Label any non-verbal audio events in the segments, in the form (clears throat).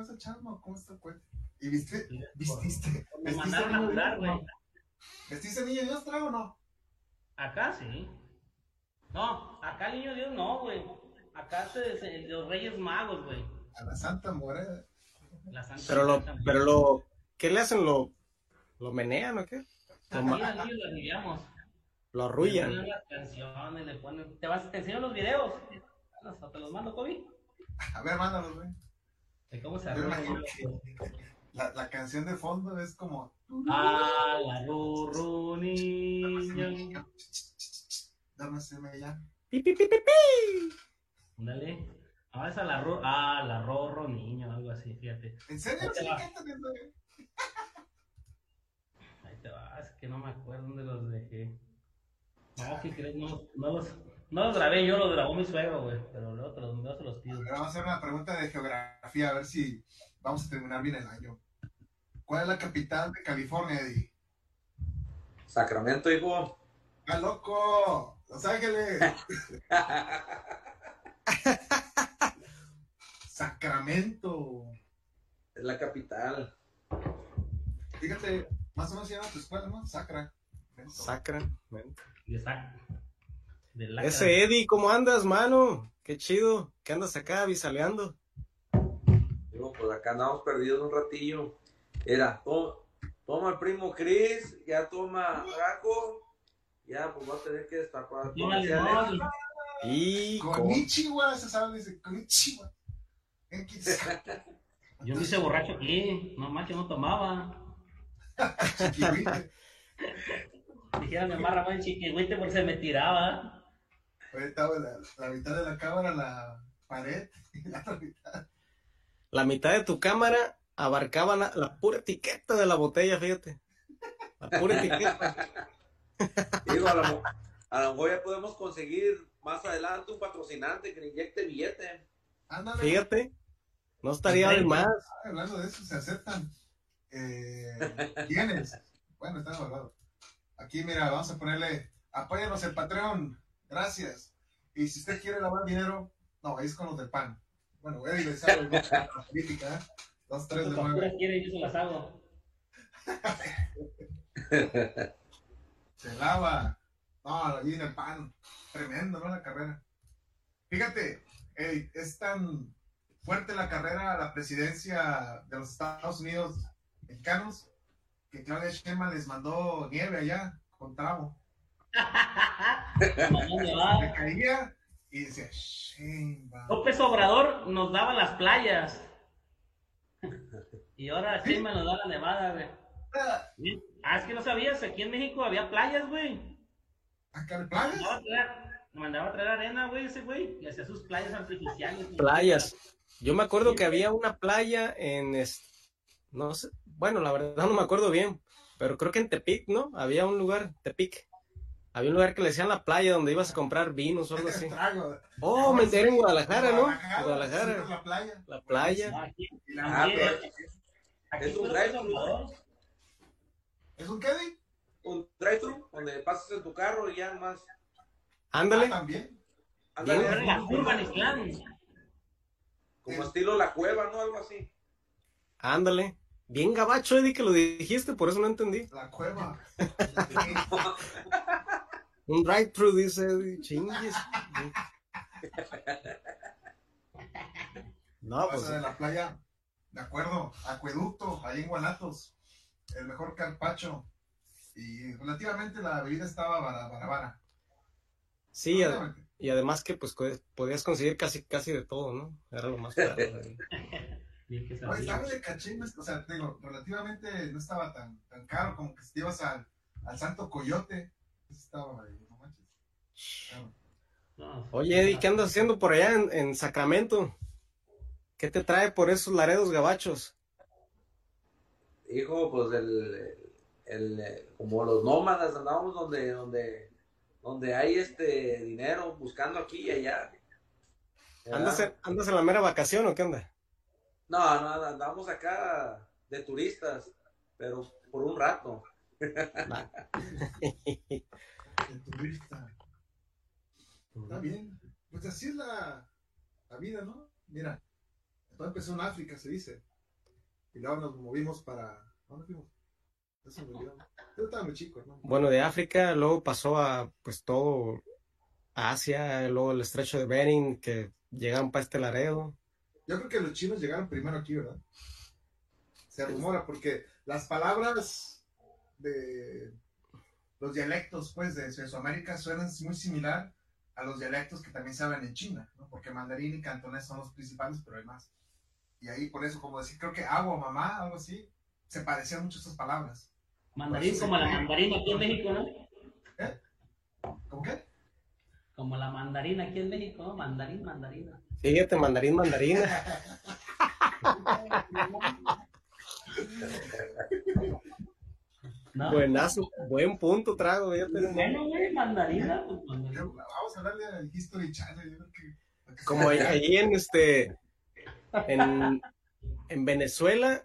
vas a echar, no? ¿Cómo está el cohete? ¿Y viste, vististe? Me ¿Vestiste mandaron a niño jugar, Dios, güey. ¿Vestiste niño Dios, trago o no? Acá sí. No, acá el niño Dios no, güey. Acá se, los Reyes Magos, güey. A la Santa Morena. La Santa Pero lo, pero lo, ¿qué le hacen? ¿Lo, lo menean o qué? Aquí Lo, al niño lo aliviamos. lo Le arrullan. ponen las canciones, le ponen... Te, vas, te enseño los videos. Te los mando, Kobe. A ver, mándalos, güey. De cómo se la, la canción de fondo es como. Ah, la rurru niño. Dármeseme ya. Pi, pi, pi, pi, pi. Ándale. Ah, esa la ro... Ah, la rorro niño, algo así, fíjate. ¿En serio? Ahí te vas, que no me acuerdo dónde los dejé. No, ¿qué crees? No, no los, no los grabé yo, los grabó mi suegro, güey. Pero luego te los, se los pido. Ahora vamos a hacer una pregunta de geografía, a ver si vamos a terminar bien el año. ¿Cuál es la capital de California, Eddie? Sacramento, hijo. ¡Ah, loco! ¡Los Ángeles! (laughs) Sacramento. Es la capital. Fíjate, más o menos se llama tu escuela, ¿no? Sacra. Sacra. Y esa- de la Ese Eddie, ¿cómo andas, mano? Qué chido. ¿Qué andas acá visaleando? Digo, pues acá andamos perdidos un ratillo. Era, to- toma el primo Chris, ya toma Gaco. Ya, pues va a tener que destapar. Y con... Konichiwa, se sabe, dice Konichiwa. X. (laughs) Yo me hice borracho aquí. No manches, no tomaba. (laughs) Dijeron, me amarra chiquihuite porque se me tiraba. Estaba la, la mitad de la cámara, la pared, (laughs) y la otra mitad. La mitad de tu cámara abarcaba la, la pura etiqueta de la botella, fíjate. La pura etiqueta. (laughs) Digo, a lo, mo- a lo mejor ya podemos conseguir más adelante un patrocinante que le inyecte billete. Ándale. Fíjate. No estaría de más. Hablando de eso, se aceptan. Eh, ¿Quiénes? Bueno, está guardado. Aquí, mira, vamos a ponerle, apóyanos el Patreon, gracias. Y si usted quiere lavar dinero, no, es con los del PAN. Bueno, Eddie le sabe la política, ¿eh? Dos, tres de nueve. quieren, yo se las hago. (laughs) Se lava. No, allí en el PAN. Tremendo, ¿no? La carrera. Fíjate, Eddie, es tan fuerte la carrera a la presidencia de los Estados Unidos mexicanos que Claudia Sheinbaum les mandó nieve allá con tramo. Le caía y decía, Sheinbaum. López Obrador nos daba las playas. Y ahora Sheinbaum nos da la nevada, güey. Ah, es que no sabías, aquí en México había playas, güey. Acá en playas. Mandaba a traer, mandaba a traer arena, güey, ese güey. Y hacía sus playas artificiales. Playas. Yo me acuerdo que había una playa en, es- no sé, bueno, la verdad no me acuerdo bien, pero creo que en Tepic, ¿no? Había un lugar, Tepic. Había un lugar que le decían la playa donde ibas a comprar vinos o algo así. (laughs) Trago. Oh, me enteré en Guadalajara, ¿no? Guadalajara, La playa. La playa. Ah, aquí, pero aquí es un fue drive, López Obrador. ¿Es un qué? un drive-thru donde pasas en tu carro y ya más. Ah, Ándale. también. Ándale, la curva en como estilo la cueva, ¿no? Algo así. Ándale. Bien gabacho, Eddie, que lo dijiste, por eso no entendí. La cueva. (laughs) Un drive-thru, dice Eddie. Chingues. No, pues Pasa de la playa. De acuerdo. Acueducto, ahí en Guanatos. El mejor carpacho. Y relativamente la bebida estaba bara, bara, bara. sí, ad- y además que pues podías conseguir casi casi de todo, ¿no? Era lo más caro. (laughs) Bien que Oye, sabía. estaba de cachín, o sea, te digo, relativamente no estaba tan, tan caro como que si te ibas al, al Santo Coyote. Estaba ahí, no manches. Claro. No, Oye, Eddie, ¿qué andas haciendo por allá en, en Sacramento? ¿Qué te trae por esos laredos gabachos? Hijo, pues el, el, como los nómadas andábamos donde, donde, donde hay este dinero buscando aquí y allá. ¿Andas en, ¿Andas en la mera vacación o qué onda? No, no, andamos acá de turistas, pero por un rato. (laughs) El turista. Está bien. Pues así es la, la vida, ¿no? Mira, todo empezó en África, se dice. Y luego nos movimos para. ¿Dónde fuimos? Eso me olvidó. Yo estaba muy chico, ¿no? Bueno, de África, luego pasó a pues todo Asia, luego el estrecho de Bering, que llegaron para este Laredo. Yo creo que los chinos llegaron primero aquí, ¿verdad? Se rumora, porque las palabras de los dialectos, pues, de Mesoamérica suenan muy similar a los dialectos que también se hablan en China, ¿no? Porque mandarín y cantonés son los principales, pero hay más. Y ahí, por eso, como decir, creo que agua, mamá, algo así, se parecían mucho esas palabras. Mandarín como la mandarina aquí en México, ¿no? ¿Eh? ¿Cómo qué? Como la mandarina aquí en México, ¿no? Mandarín, mandarina. Fíjate, mandarín, mandarina. No. Buenazo, buen punto trago. Bueno, güey, mandarina, pues mandarina. Vamos a hablarle al History Channel. Que, Como ahí en este, en, en Venezuela,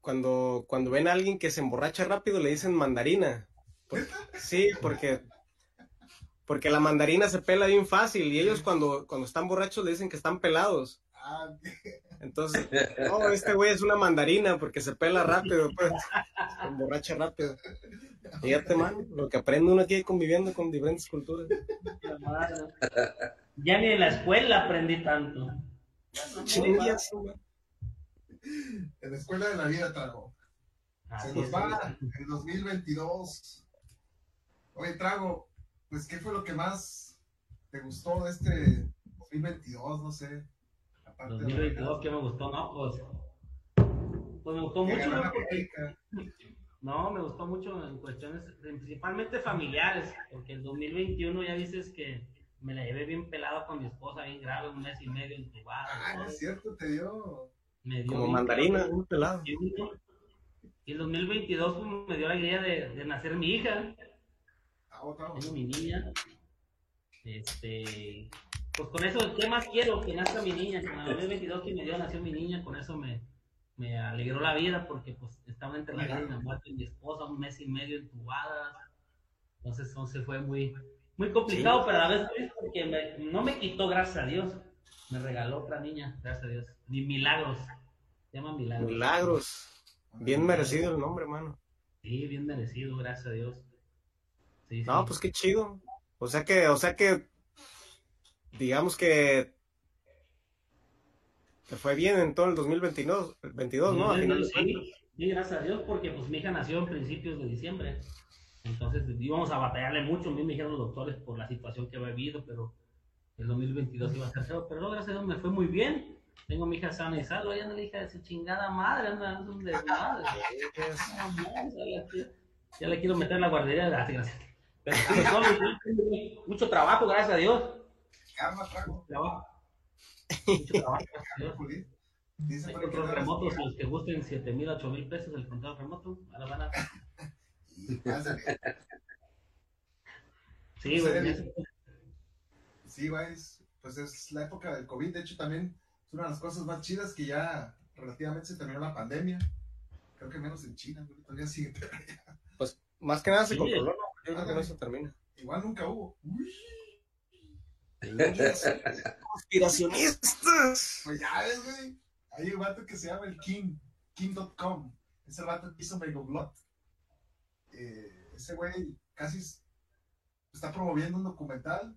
cuando, cuando ven a alguien que se emborracha rápido, le dicen mandarina. sí, porque, porque la mandarina se pela bien fácil y ellos cuando, cuando están borrachos le dicen que están pelados. Ah, Entonces, (laughs) no, este güey es una mandarina porque se pela rápido, pues, se emborracha rápido. Fíjate, man, lo que aprende uno aquí conviviendo con diferentes culturas. Ya ni en la escuela aprendí tanto. En la escuela de la vida Trago. Se nos va el 2022. Oye, Trago, pues, ¿qué fue lo que más te gustó de este 2022? No sé. 2022, ¿qué me gustó? No, pues. Pues me gustó mucho. No, me gustó mucho en cuestiones principalmente familiares, porque el 2021 ya dices que me la llevé bien pelada con mi esposa, bien grave, un mes y medio entubada. Ah, es cierto, te dio. Me dio Como mandarina, un pelado. Y el 2022 pues, me dio la idea de, de nacer mi hija. Tengo mi niña. Este, pues con eso, ¿qué más quiero? Que nazca mi niña. Con el 2022 que me dio, nació mi niña, con eso me, me alegró la vida porque pues estaba entre la vida y la muerte de mi esposa, un mes y medio entubada. Entonces, entonces fue muy, muy complicado, pero a la vez porque no me quitó, gracias a Dios. Me regaló otra niña, gracias a Dios. Ni Milagros. Se llama Milagros. Milagros. Bien merecido el nombre, hermano. Sí, bien merecido, gracias a Dios. No, pues qué chido. O sea que, o sea que, digamos que te fue bien en todo el 2022, 22, ¿no? sí, sí, gracias a Dios, porque pues mi hija nació en principios de diciembre. Entonces íbamos a batallarle mucho, a mí me dijeron los doctores por la situación que había habido, pero el 2022 iba a ser feo. Pero gracias a Dios me fue muy bien. Tengo mi hija sana y salva, ya no la hija de su chingada madre, anda un desmadre. (laughs) ya le quiero meter en la guardería, gracias. Pero, mucho trabajo, gracias a Dios. Trabajo. (laughs) Mucho trabajo, gracias a Dios. Dice control remoto, si los que gusten 7 mil, 8 mil pesos el control remoto, ahora van a (laughs) sí, güey. Sí, güey. Pues es la época del COVID. De hecho, también es una de las cosas más chidas que ya relativamente se terminó la pandemia. Creo que menos en China, Todavía sigue. (laughs) Pues más que nada se controló, ¿no? Yo creo que no se termina. Igual nunca hubo. Uy. Conspiracionistas. Pues ya ves, güey. Hay un vato que se llama el King, King.com. Es el vato que hizo Megoblot. Eh, ese güey casi está promoviendo un documental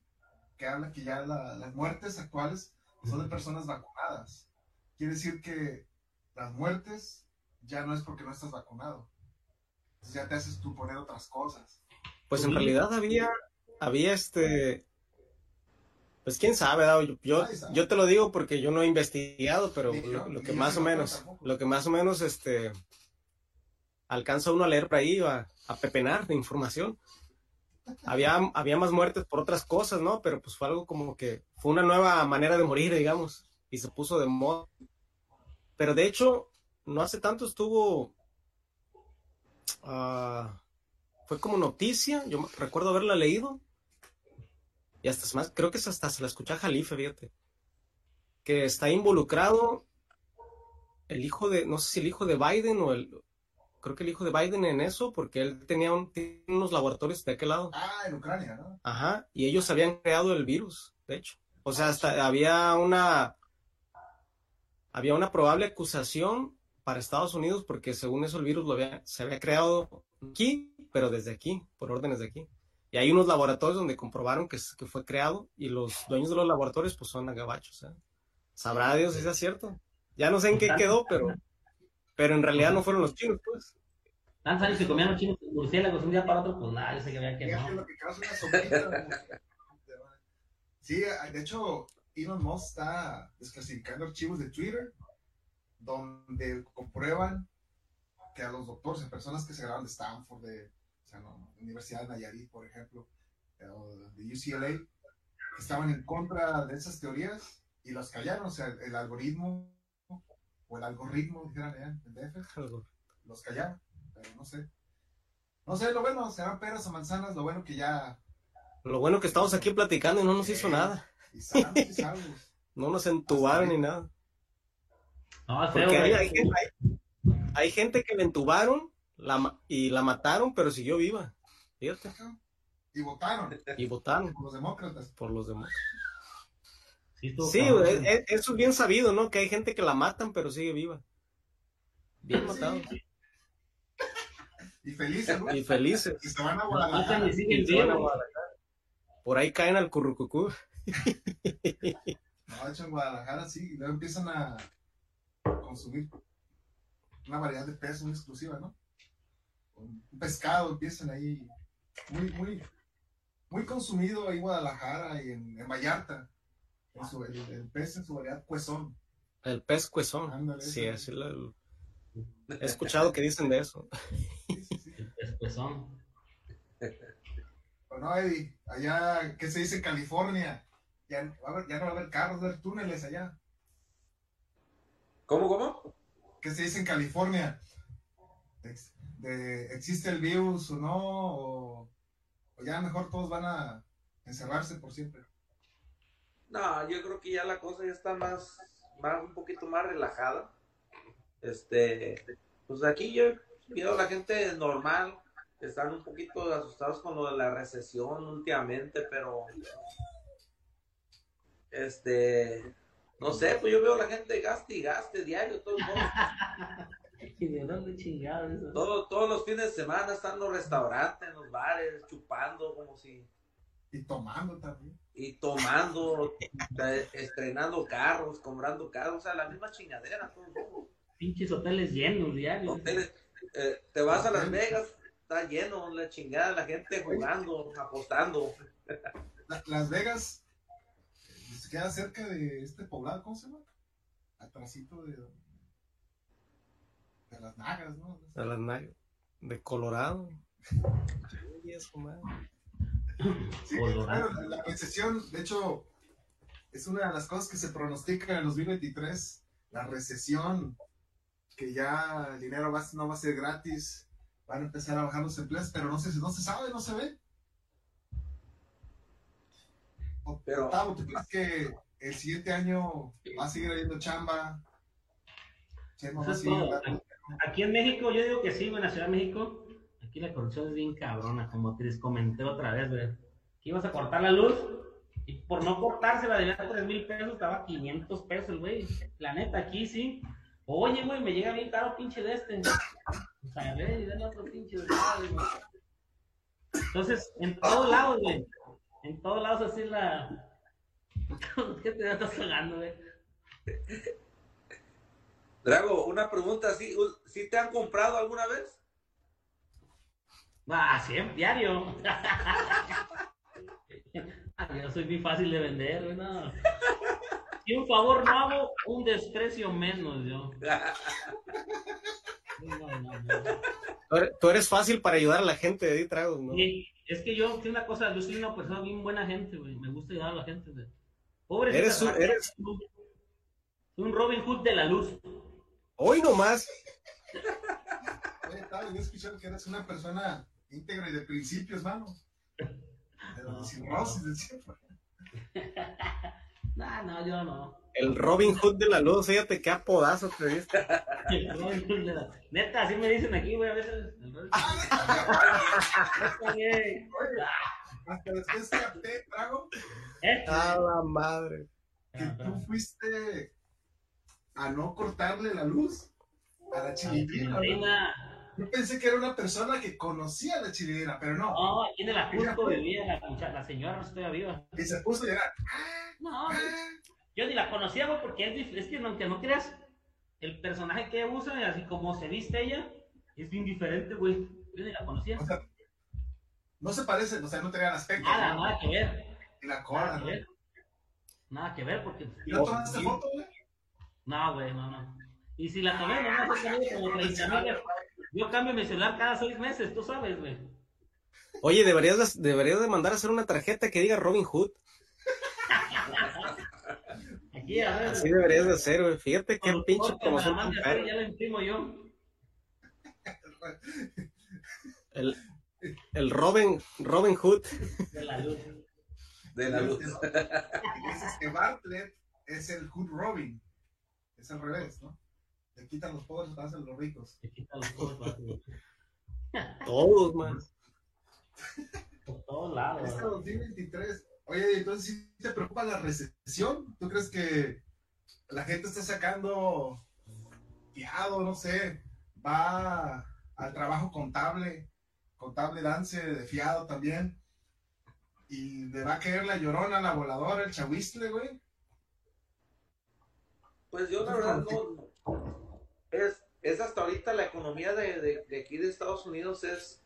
que habla que ya las muertes actuales son de personas vacunadas. Quiere decir que las muertes ya no es porque no estás vacunado. ya te haces tú poner otras cosas. Pues en realidad había, había este, pues quién sabe, yo, yo, te lo digo porque yo no he investigado, pero lo, que más o menos, lo que más o menos, este, alcanza uno a leer por ahí, a, a pepenar de información. Había, había más muertes por otras cosas, ¿no? Pero pues fue algo como que fue una nueva manera de morir, digamos, y se puso de moda. Pero de hecho, no hace tanto estuvo, ah, fue como noticia, yo recuerdo haberla leído, y hasta más, creo que hasta se la escuché a Jalife, fíjate, que está involucrado el hijo de, no sé si el hijo de Biden o el, creo que el hijo de Biden en eso, porque él tenía unos laboratorios de aquel lado. Ah, en Ucrania, ¿no? Ajá, y ellos habían creado el virus, de hecho. O sea, hasta había una había una probable acusación para Estados Unidos porque según eso el virus lo había, se había creado aquí, pero desde aquí, por órdenes de aquí. Y hay unos laboratorios donde comprobaron que, que fue creado y los dueños de los laboratorios pues son agabachos. ¿eh? Sabrá Dios si es cierto. Ya no sé en qué quedó, pero, pero en realidad no fueron los chinos, pues. Tantos años que comían los chinos murciélagos un día para otro, pues nada, yo sé que había que no. lo que causa una sombrita. Sí, de hecho, Elon Musk está desclasificando archivos de Twitter donde comprueban que a los doctores, a personas que se graban de Stanford, de sea, no, Universidad de Nayarit, por ejemplo, o de UCLA, estaban en contra de esas teorías y los callaron. O sea, el algoritmo o el algoritmo, dijeran allá en DF, los callaron, pero no sé. No sé, lo bueno, serán peras o manzanas, lo bueno que ya. Lo bueno que estamos aquí platicando y no nos hizo nada. Y sanos y salvos. (laughs) No nos entubaron ni nada. No, Porque hay, hay gente- hay- hay gente que le entubaron la, y la mataron, pero siguió viva. Fíjate. Y votaron Y votaron por los demócratas. por los demás. Sí, Sí, güey, es- eso es bien sabido, ¿no? Que hay gente que la matan, pero sigue viva. Bien Sí. matado. Y felices, ¿no? Y felices. Y se van a Guadalajara. y siguen se van a. Guadalajara. Por ahí caen al currucucú. No, de hecho en Guadalajara sí, y luego empiezan a consumir una variedad de peces muy exclusiva, ¿no? Un pescado empiezan ahí muy, muy, muy consumido ahí en Guadalajara y en, en Vallarta. En su- el, el pez en su variedad cuezón. El pez cuezón. Ándale, Sí, así lo- he escuchado que dicen de eso. (laughs) Sí, sí, sí. Después son. Bueno, Eddie, allá, ¿qué se dice en California? Ya, va a haber- ya no va a haber carros, va a haber túneles allá. ¿Cómo, cómo? ¿Qué se dice en California? De- ¿Existe el virus o no? O, o ya mejor todos van a encerrarse por siempre. No, yo creo que ya la cosa ya está más, más un poquito más relajada. Este, pues aquí yo veo a la gente normal, están un poquito asustados con lo de la recesión últimamente, pero este, no sé, pues yo veo a la gente gaste y gaste diario, todo el mundo. (laughs) (laughs) ¿Y de dónde chingado eso? Todo- todos los fines de semana están en los restaurantes, en los bares, chupando como si Y tomando también. y tomando, (laughs) eh, estrenando carros, comprando carros, o sea, la misma chingadera. todo el mundo. Pinches hoteles llenos diarios. Hoteles, eh, te vas a Las Vegas, está lleno la chingada, la gente jugando, apostando. La- Las Vegas eh, se queda cerca de este poblado, ¿cómo se llama? Atrasito de, de las nagas, ¿no? De, las nalgas. de Colorado. Ay, eso. Sí, Colorado. bueno, la recesión, de hecho, es una de las cosas que se pronostica en el 2023, la recesión, que ya el dinero va- no va a ser gratis, van a empezar a bajar los empleos, pero no se, no se sabe, no se ve. Pero- Octavo, ¿tú crees que el siguiente año va a seguir habiendo chamba? Chema, va a seguir. Aquí en México, yo digo que sí, en la Ciudad de México, aquí la corrupción es bien cabrona, como te les comenté otra vez, güey. Aquí ibas a cortar la luz y por no cortársela debía 3 mil pesos, estaba a 500 pesos, güey. La neta, aquí sí. Oye, güey, me llega bien caro pinche de este. O sea, ve, dale otro pinche de madre, güey. Entonces, en todos lados, güey. En todos lados así la... (laughs) ¿Qué te estás cagando, güey? Drago, una pregunta, ¿sí, ¿sí te han comprado alguna vez? Ah, siempre, diario. (laughs) Yo soy muy fácil de vender, no. Si un favor no hago, un desprecio menos yo. (laughs) No, no, no. Tú eres, fácil para ayudar a la gente de tragos, ¿no? Sí, es que yo, sí, una cosa, yo soy una persona bien buena gente, güey. Me gusta ayudar a la gente, güey. Pobre. Eres un- eres- Soy un Robin Hood de la luz. Hoy nomás. Oye, tal, yo escuché que eres una persona íntegra y de principios, mano. De No, los cirrosis de siempre. No, no, yo no. El Robin Hood de la luz, fíjate qué apodazo te diste. (laughs) El Robin Hood de la- Neta, así me dicen aquí, güey, a veces. Güey. (laughs) Hasta después capté, Drago, ¿Eh? A la madre. que tú fuiste a no cortarle la luz A la chilindrina. Yo pensé que era una persona que conocía a la chilindrina, pero no. No, aquí en el Ajusco vivía la, señora, no estoy viva. Y se puso a llorar. No, Ah, yo ni la conocía, porque es, es que aunque no creas, el personaje que usa, y así como se viste ella, es bien diferente, güey. Yo ni la conocía. O sea, no se parecen, o sea, no tenían aspecto. Nada, ¿no? nada que ver. Y la Nada cola, ver. Nada que ver, porque. ¿Y no tomaste foto, güey? No, güey, no, no. Y si la tomé, no me hace como 30 mil. Yo cambio mi celular cada seis meses, tú sabes, güey. Oye, deberías, de- deberías de mandar a hacer una tarjeta que diga Robin Hood. Aquí, a ver. Así deberías de hacer, güey. Fíjate qué pinche promoción. Ya la imprimo yo. El, el Robin, Robin Hood. De la luz. De la luz. (laughs) Dices que Bartlett es el Hood Robin. Es al revés, ¿no? Le quitan los pobres y hacen los ricos. Te quita los güey. (laughs) Todos, man. Por todos lados. Este güey. 2023. Oye, entonces ¿sí te preocupa la recesión? ¿Tú crees que la gente está sacando fiado, no sé, va al trabajo contable, contable dance de fiado también? Y le va a caer la llorona, la voladora, el chahuistle, güey. Pues yo la verdad no. Es, es hasta ahorita la economía de, de, de aquí de Estados Unidos es.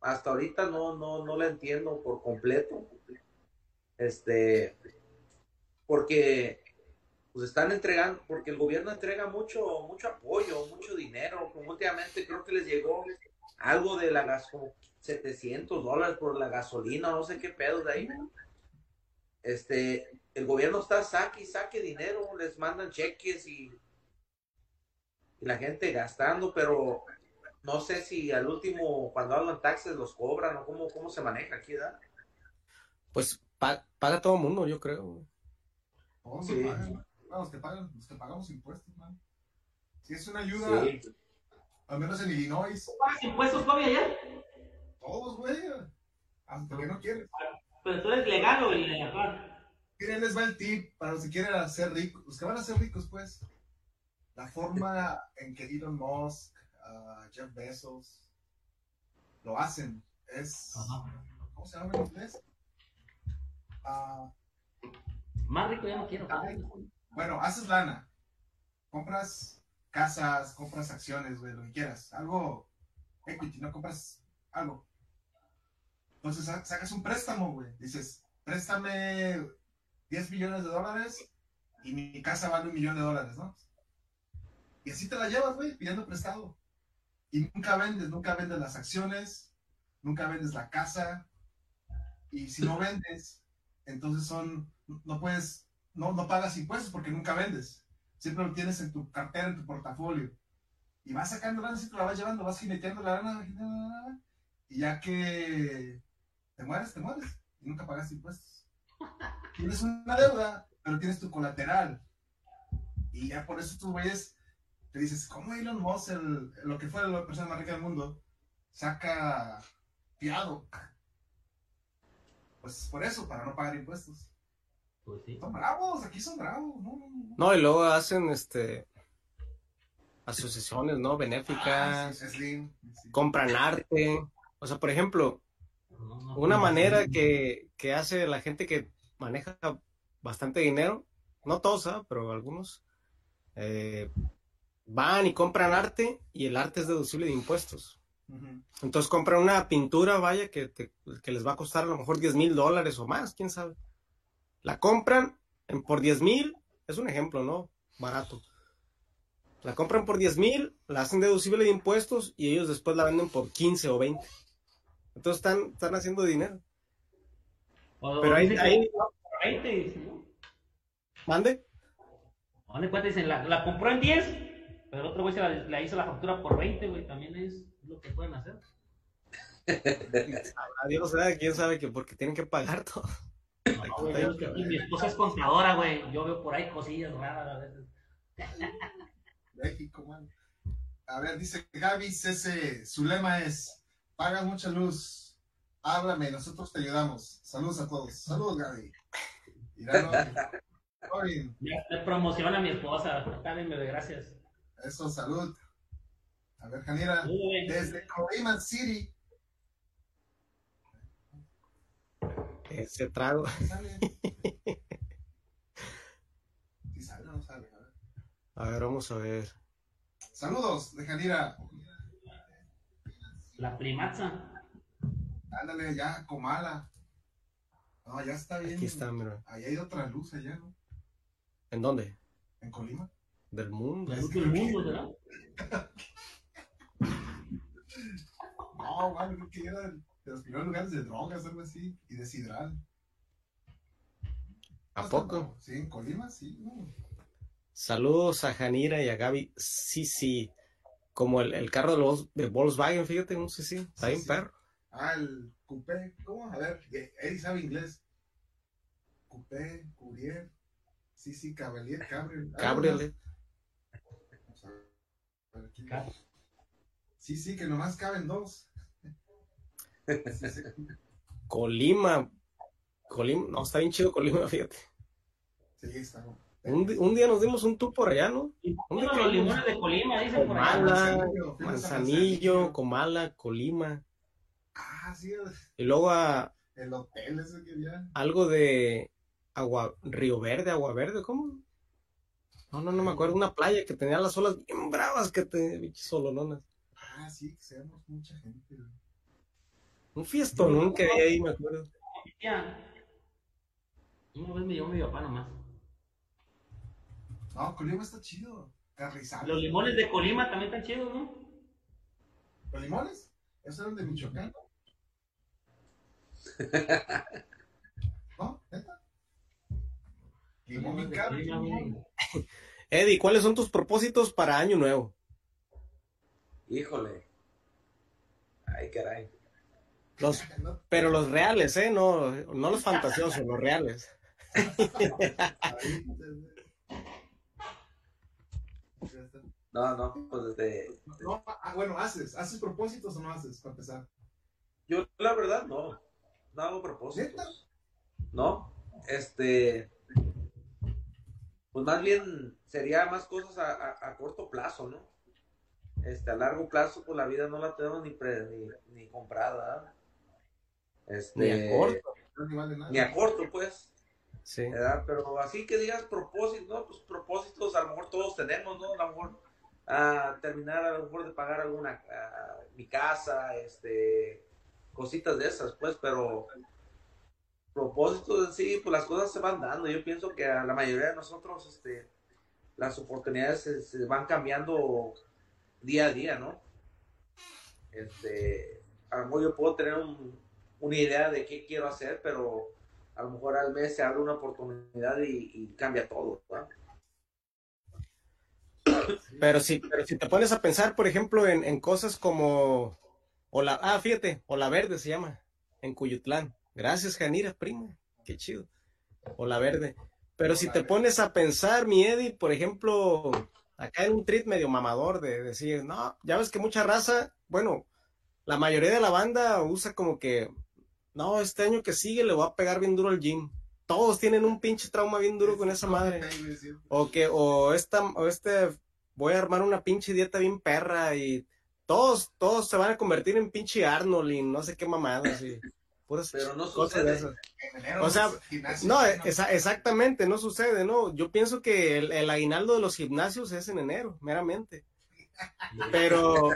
Hasta ahorita no, no, no la entiendo por completo. Este. Porque pues están entregando, porque el gobierno entrega mucho, mucho apoyo, mucho dinero. Como últimamente creo que les llegó algo de la gas, como 700 dólares por la gasolina, no sé qué pedo de ahí. Este, el gobierno está saque y saque dinero, les mandan cheques y, y la gente gastando, pero no sé si al último, cuando hablan taxes, los cobran o cómo, cómo se maneja aquí, ¿verdad? Pues pa- paga todo el mundo, yo creo. Todos Sí. se pagan, los que pagan, los que pagamos impuestos, man. Si es una ayuda, Sí. al menos en Illinois, ¿Pagas impuestos todavía allá? todos, güey. Hasta que no quieren. Pero tú eres legal o ilegal. Miren, les va el tip para los que quieren hacer ricos, los que van a ser ricos, pues. La forma en que Elon Musk, ah, Jeff Bezos, lo hacen es. ¿Cómo se llama en inglés? Ah, Más rico ya no quiero. bueno, haces lana. Compras casas, compras acciones, güey, lo que quieras. Algo equity, no compras algo. Entonces sa- sacas un préstamo, güey. Dices, préstame 10 millones de dólares y mi casa vale un millón de dólares, ¿no? Y así te la llevas, güey, pidiendo prestado. Y nunca vendes, nunca vendes las acciones, nunca vendes la casa. Y si no vendes, entonces son, no puedes, no, no pagas impuestos porque nunca vendes. Siempre lo tienes en tu cartera, en tu portafolio. Y vas sacando lana, siempre la vas llevando, vas jineteando la lana, y ya que te mueres, te mueres. Y nunca pagaste impuestos. Tienes una deuda, pero tienes tu colateral. Y ya por eso estos güeyes te dices, ¿cómo Elon Musk, el, lo que fue la persona más rica del mundo, saca fiado? Pues por eso, para no pagar impuestos. Pues sí. Son bravos, aquí son bravos. No, no, no. No, y luego hacen este asociaciones, ¿no? Ah, Benéficas, sí, Slim, sí. compran arte. O sea, por ejemplo, No, no, una no, manera no. que, que hace la gente que maneja bastante dinero, no todos, ¿ah? pero algunos, eh, van y compran arte y el arte es deducible de impuestos. Entonces compran una pintura, vaya, que, te- que les va a costar a lo mejor 10 mil dólares o más, quién sabe. La compran en- por 10 mil, es un ejemplo, ¿no? Barato. La compran por 10 mil, la hacen deducible de impuestos y ellos después la venden por 15 o 20. Entonces están, están haciendo dinero. O- Pero ahí, ahí, que por 20, dicen, ¿no? mande. ¿Dónde encuentras? Dicen, la, la compró en 10, pero el otro güey se la, la hizo la factura por 20, güey. También es lo que pueden hacer. (laughs) Adiós, ¿verdad? quién sabe que porque tienen que pagar todo. No, güey, yo mi esposa es contadora, güey. Yo veo por ahí cosillas raras a veces. (laughs) México, man. A ver, dice Gaby Cese, su lema es, pagas mucha luz, háblame, nosotros te ayudamos. Saludos a todos. Saludos, Gaby. Ya le promociona a mi esposa. Está bien, bebé, gracias. Eso, salud. A ver, Janira, desde Colima City. Ese trago. ¿sí sale? Si sale o no sale, a ver. A ver, vamos a ver. Saludos de Janira. La primaza. Ándale, ya, Comala. No, ya está bien. Aquí está, mira. Ahí hay otra luz allá, ¿no? ¿En dónde? En Colima. Del mundo. La luz del mundo, ¿verdad? (laughs) No, vale, creo que era de los primeros lugares de drogas, algo así, y de sidral. ¿A poco? Sí, en Colima, sí. no. Saludos a Janira y a Gaby. Sí, sí. Como el, el carro de, los, de Volkswagen, fíjate, un sí, sí. Está Sí, bien, sí. perro. Ah, el coupé. ¿Cómo? A ver, Eddie sabe inglés. Coupé, courier. Sí, sí, caballero, cabriolet. Ah, aquí. Sí, sí, que nomás caben dos. Sí, sí. Colima. Colima. No, está bien chido Colima, fíjate. Sí, está bueno. Un, un día nos dimos un tour por allá, ¿no? ¿Dónde Uno de quedamos? los limones de Colima, dicen por allá. Comala, Manzanillo, fuimos a Manzanillo, Comala, Colima. Ah, sí, Y luego a el hotel ese que ya. algo de Agua, Río Verde, Agua Verde, ¿cómo? No, no, no me acuerdo. Una playa que tenía las olas bien bravas que te, bichos solononas. Ah, sí, que seamos mucha gente. güey. Un fiestón, nunca vi ahí, me acuerdo. Ya. Una vez me llevó mi papá nomás. No, Colima está chido. Carrizal. Los limones de Colima también están chidos, ¿no? ¿Los limones? Esos eran de Michoacán. ¿No? Limón. Eddie, ¿cuáles son tus propósitos para Año Nuevo? Híjole. Ay, caray. Los, (laughs) pero los reales, ¿eh? No, no los fantasiosos, los reales. (laughs) No, no, pues este. No, ah, bueno, haces. ¿Haces propósitos o no haces, para empezar? Yo, la verdad, no. No hago propósitos. No. Este. Pues más bien sería más cosas a, a- a corto plazo, ¿no? Este, a largo plazo, pues la vida no la tenemos ni, pre- ni, ni comprada. Este, Ni a corto. Ni vale nada. Ni a corto, pues. Sí. ¿verdad? Pero así que digas propósitos, ¿no? Pues propósitos a lo mejor todos tenemos, ¿no? A lo mejor ah, terminar a lo mejor de pagar alguna, ah, mi casa, este, cositas de esas, pues, pero propósitos en sí, pues las cosas se van dando. Yo pienso que a la mayoría de nosotros, este, las oportunidades se, van cambiando día a día, ¿no? Este, a lo mejor yo puedo tener un- una idea de qué quiero hacer, pero a lo mejor al mes se abre una oportunidad y, cambia todo. ¿verdad? Pero si, pero si te pones a pensar, por ejemplo, en cosas como Ola, ah, fíjate, Ola Verde se llama, en Cuyutlán. Gracias, Janira, prima. Qué chido. Ola Verde. Pero si te pones a pensar, mi Eddie, por ejemplo, acá en un trip medio mamador de decir, no, ya ves que mucha raza, bueno, la mayoría de la banda usa como que, no, este año que sigue le voy a pegar bien duro al gym. Todos tienen un pinche trauma bien duro con esa madre. O que, o esta, o este, voy a armar una pinche dieta bien perra y todos, todos se van a convertir en pinche Arnold y no sé qué mamadas y puras Pero no cosas sucede. de esas. En enero, O sea, No, esa- exactamente, no sucede, ¿no? Yo pienso que el, el aguinaldo de los gimnasios es en enero, meramente. (laughs) Pero,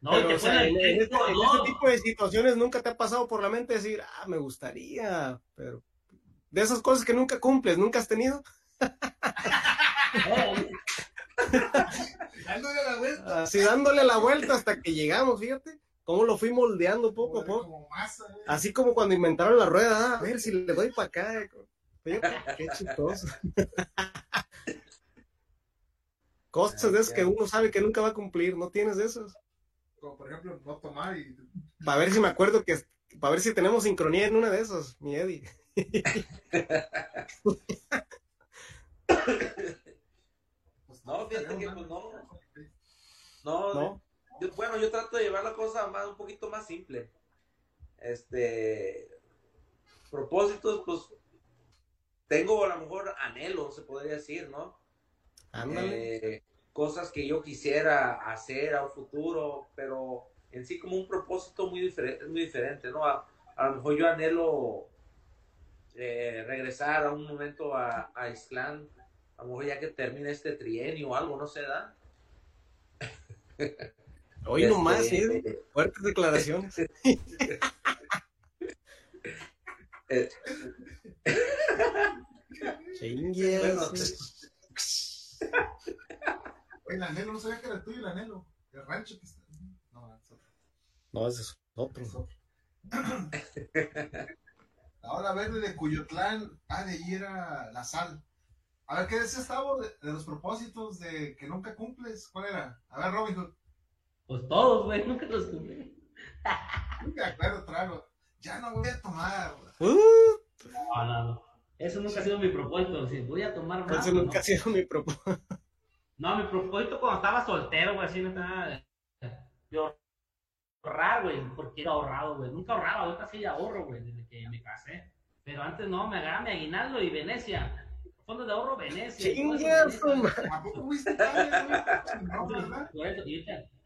No, pero te o sea, en, este, en este tipo de situaciones nunca te ha pasado por la mente decir, ah, me gustaría, pero de esas cosas que nunca cumples, nunca has tenido. (laughs) (laughs) Dándole la vuelta. Así dándole la vuelta hasta que llegamos, fíjate, cómo lo fui moldeando poco a poco. Como masa, güey. Así como cuando inventaron la rueda, ah, a ver si le doy para acá. Fíjate, qué chistoso. (laughs) Cosas de esas que uno sabe que nunca va a cumplir, ¿no tienes de esos? Como por ejemplo, no tomar y. Para ver si me acuerdo que, para ver si tenemos sincronía en una de esas, mi Eddie. (laughs) Pues, No, fíjate que, tenemos pues, no. No, ¿No? yo- bueno, yo trato de llevar la cosa más, un poquito más simple. Este, propósitos, pues, tengo a lo mejor anhelo, se podría decir, ¿no? Ándale. Eh, cosas que yo quisiera hacer a un futuro, pero en sí como un propósito muy diferente, muy diferente, ¿no? A, a lo mejor yo anhelo eh, regresar a un momento a, a Island, a lo mejor ya que termine este trienio o algo, no se da. Hoy Este, nomás, ¿eh? Fuertes declaraciones. (laughs) Chingues. Bueno, Oye, el anhelo, no sabía que era tuyo el anhelo. El rancho que está. No, es otro. No, ese es otro. Es otro. La ola verde de Cuyotlán. Ah, de ahí era la sal. A ver, ¿qué decías, Tavo, de, de los propósitos de que nunca cumples? ¿Cuál era? A ver, Robin Hood. Pues todos, güey, nunca los cumplí. Nunca acuerdo, trago. Ya no voy a tomar. Uh, No, no, no. Eso nunca ha sido mi propósito. Si voy a tomar más. ese no. nunca ha sido mi propósito. No, mi propósito cuando estaba soltero, güey, así no estaba de ahorrar, güey, porque era ahorrado, güey. Nunca ahorraba, ahorita sí ahorro, güey, desde que me casé. Pero antes no, me agarraba mi aguinaldo y Venecia. Fondo de ahorro Venecia. ¿A poco fuiste (laughs)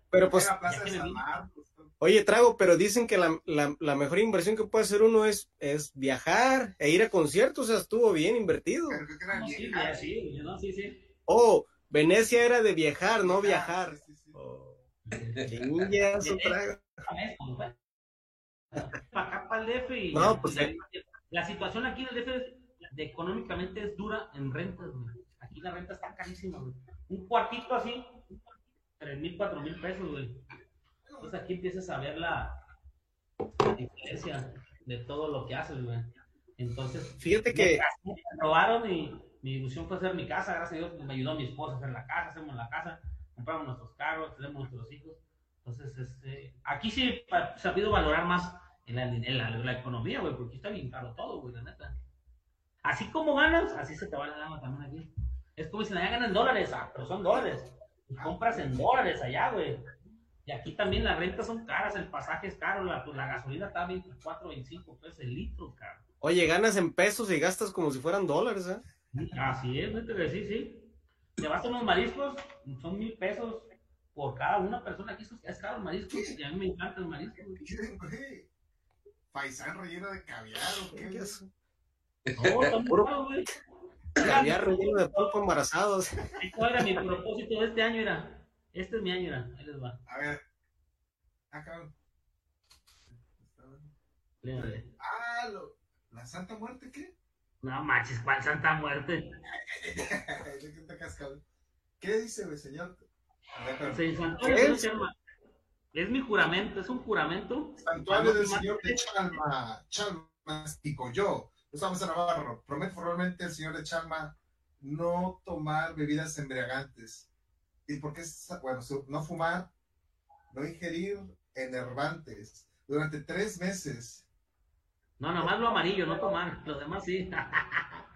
Pero pues, todo. oye, Trago, pero dicen que la, la, la mejor inversión que puede hacer uno es, es viajar e ir a conciertos, o sea, estuvo bien invertido. No, sí, vieja. ya, sí, güey, no, sí, sí. Oh, Venecia era de viajar, no viajar. Sí, sí. Oh, (laughs) Trago. Y No, pues, la, la situación aquí en el DF es- de, económicamente es dura en rentas, güey. Aquí la renta está carísima, güey. Un cuartito así, tres mil, cuatro mil pesos, güey. Entonces aquí empiezas a ver la, la diferencia de todo lo que haces, güey. Entonces, Fíjate que, me robaron y mi ilusión fue hacer mi casa, gracias a Dios pues, me ayudó mi esposa a hacer la casa, hacemos la casa, compramos nuestros carros, tenemos nuestros hijos. Entonces, este, aquí sí he sabido valorar más en la, en la, la economía, güey, porque está bien caro todo, güey, la neta. Así como ganas, así se te va la gana también aquí. Es como si allá ganan dólares, ah, pero son dólares. Y compras en dólares allá, güey. Y aquí también las rentas son caras, el pasaje es caro, la, pues, la gasolina está a 24, 25 pesos el litro, caro. oye, ganas en pesos y gastas como si fueran dólares, ¿eh? Así es, neta que sí, sí. Te vas a unos mariscos, son mil pesos por cada una persona. Aquí es- caro el marisco y a mí me encanta el marisco. güey. ¿Qué, güey? Paisán relleno de caviar o qué? ¿Qué es? No, está (laughs) Puro- güey. Había relleno de pulpo embarazados. ¿Cuál era mi propósito de este año? Era, este es mi año, era. Ahí les va. A ver. Ah, cabrón. Léale. Ah, lo- ¿la Santa Muerte qué? No manches, ¿cuál santa muerte? (laughs) ¿De qué dice, güey, señor? Santuario ¿Qué de es? Mi juramento, es un juramento. Santuario del Señor de Chalma, Chalma, digo yo, Gustavo Navarro, prometo formalmente al Señor de Chalma no tomar bebidas embriagantes. ¿Y por qué? es- Bueno, no fumar, no ingerir enervantes durante tres meses. No, nomás lo amarillo, no tomar. Los demás sí. (laughs)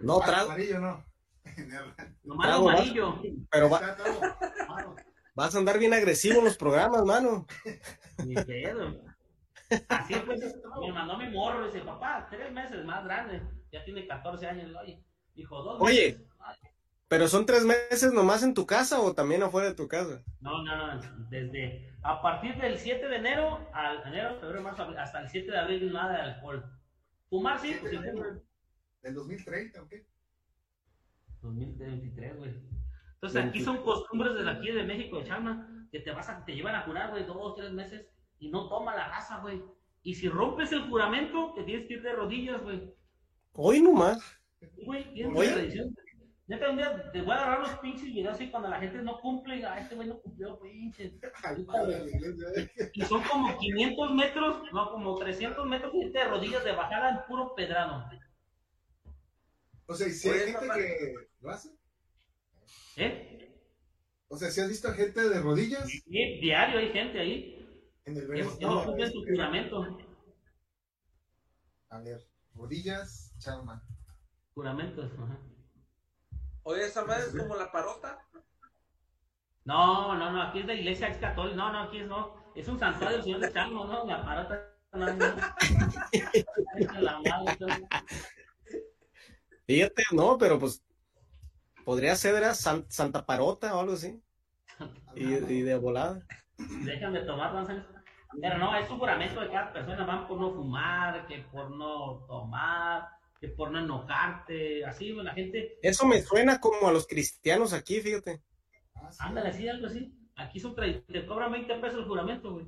No, Ah, trago, amarillo no. (laughs) Nomás Trago, lo vas. amarillo. pero va- (laughs) vas a andar bien agresivo en los programas, mano. Ni pedo. Así pues, me mandó mi morro, dice, papá, tres meses más grande, ya tiene 14 años, oye. Dijo, dos Oye. meses. Pero son tres meses nomás en tu casa o también afuera de tu casa. No, no, no, desde, a partir del 7 de enero, al enero, febrero, marzo, abril, hasta el 7 de abril, nada de alcohol. Fumar sí, pues. ¿Del 2030 o qué? 2023, güey. Entonces aquí son costumbres de aquí de México, de Chama, que te vas a, te llevan a jurar, güey, dos, tres meses, y no toma la raza, güey. Y si rompes el juramento, te tienes que ir de rodillas, güey. Hoy nomás. Güey, tienes una tradición. Neta, un día te voy a agarrar los pinches videos así cuando la gente no cumple, y, ah, este güey no cumplió, pinche. Al padre de la iglesia. Y son como 500 metros, no, como 300 metros y de rodillas de bajada en puro pedrado. O sea, ¿y si hay gente que lo hace? ¿Eh? O sea, si has visto gente de rodillas Y diario hay gente ahí en el que no cumple su juramento. A ver, rodillas, Chalma. Juramentos, ajá. Oye, esa madre es como la parota. No, no, no, aquí es la iglesia ex católica. No, no, aquí es no. Es un santuario del Señor de Chalmo, ¿no? La parota. No, no. La madre, entonces. Fíjate, no, pero pues podría ser era San- Santa Parota o algo así. (laughs) Y, y de volada. Dejan de tomar, González. Pero no, es un juramento de cada persona, van por no fumar, que por no tomar, que por no enojarte, así, güey, la gente, Eso me suena como a los cristianos aquí, fíjate. Ah, sí. ándale así, algo así. Aquí son tra- te cobran 20 pesos el juramento, güey.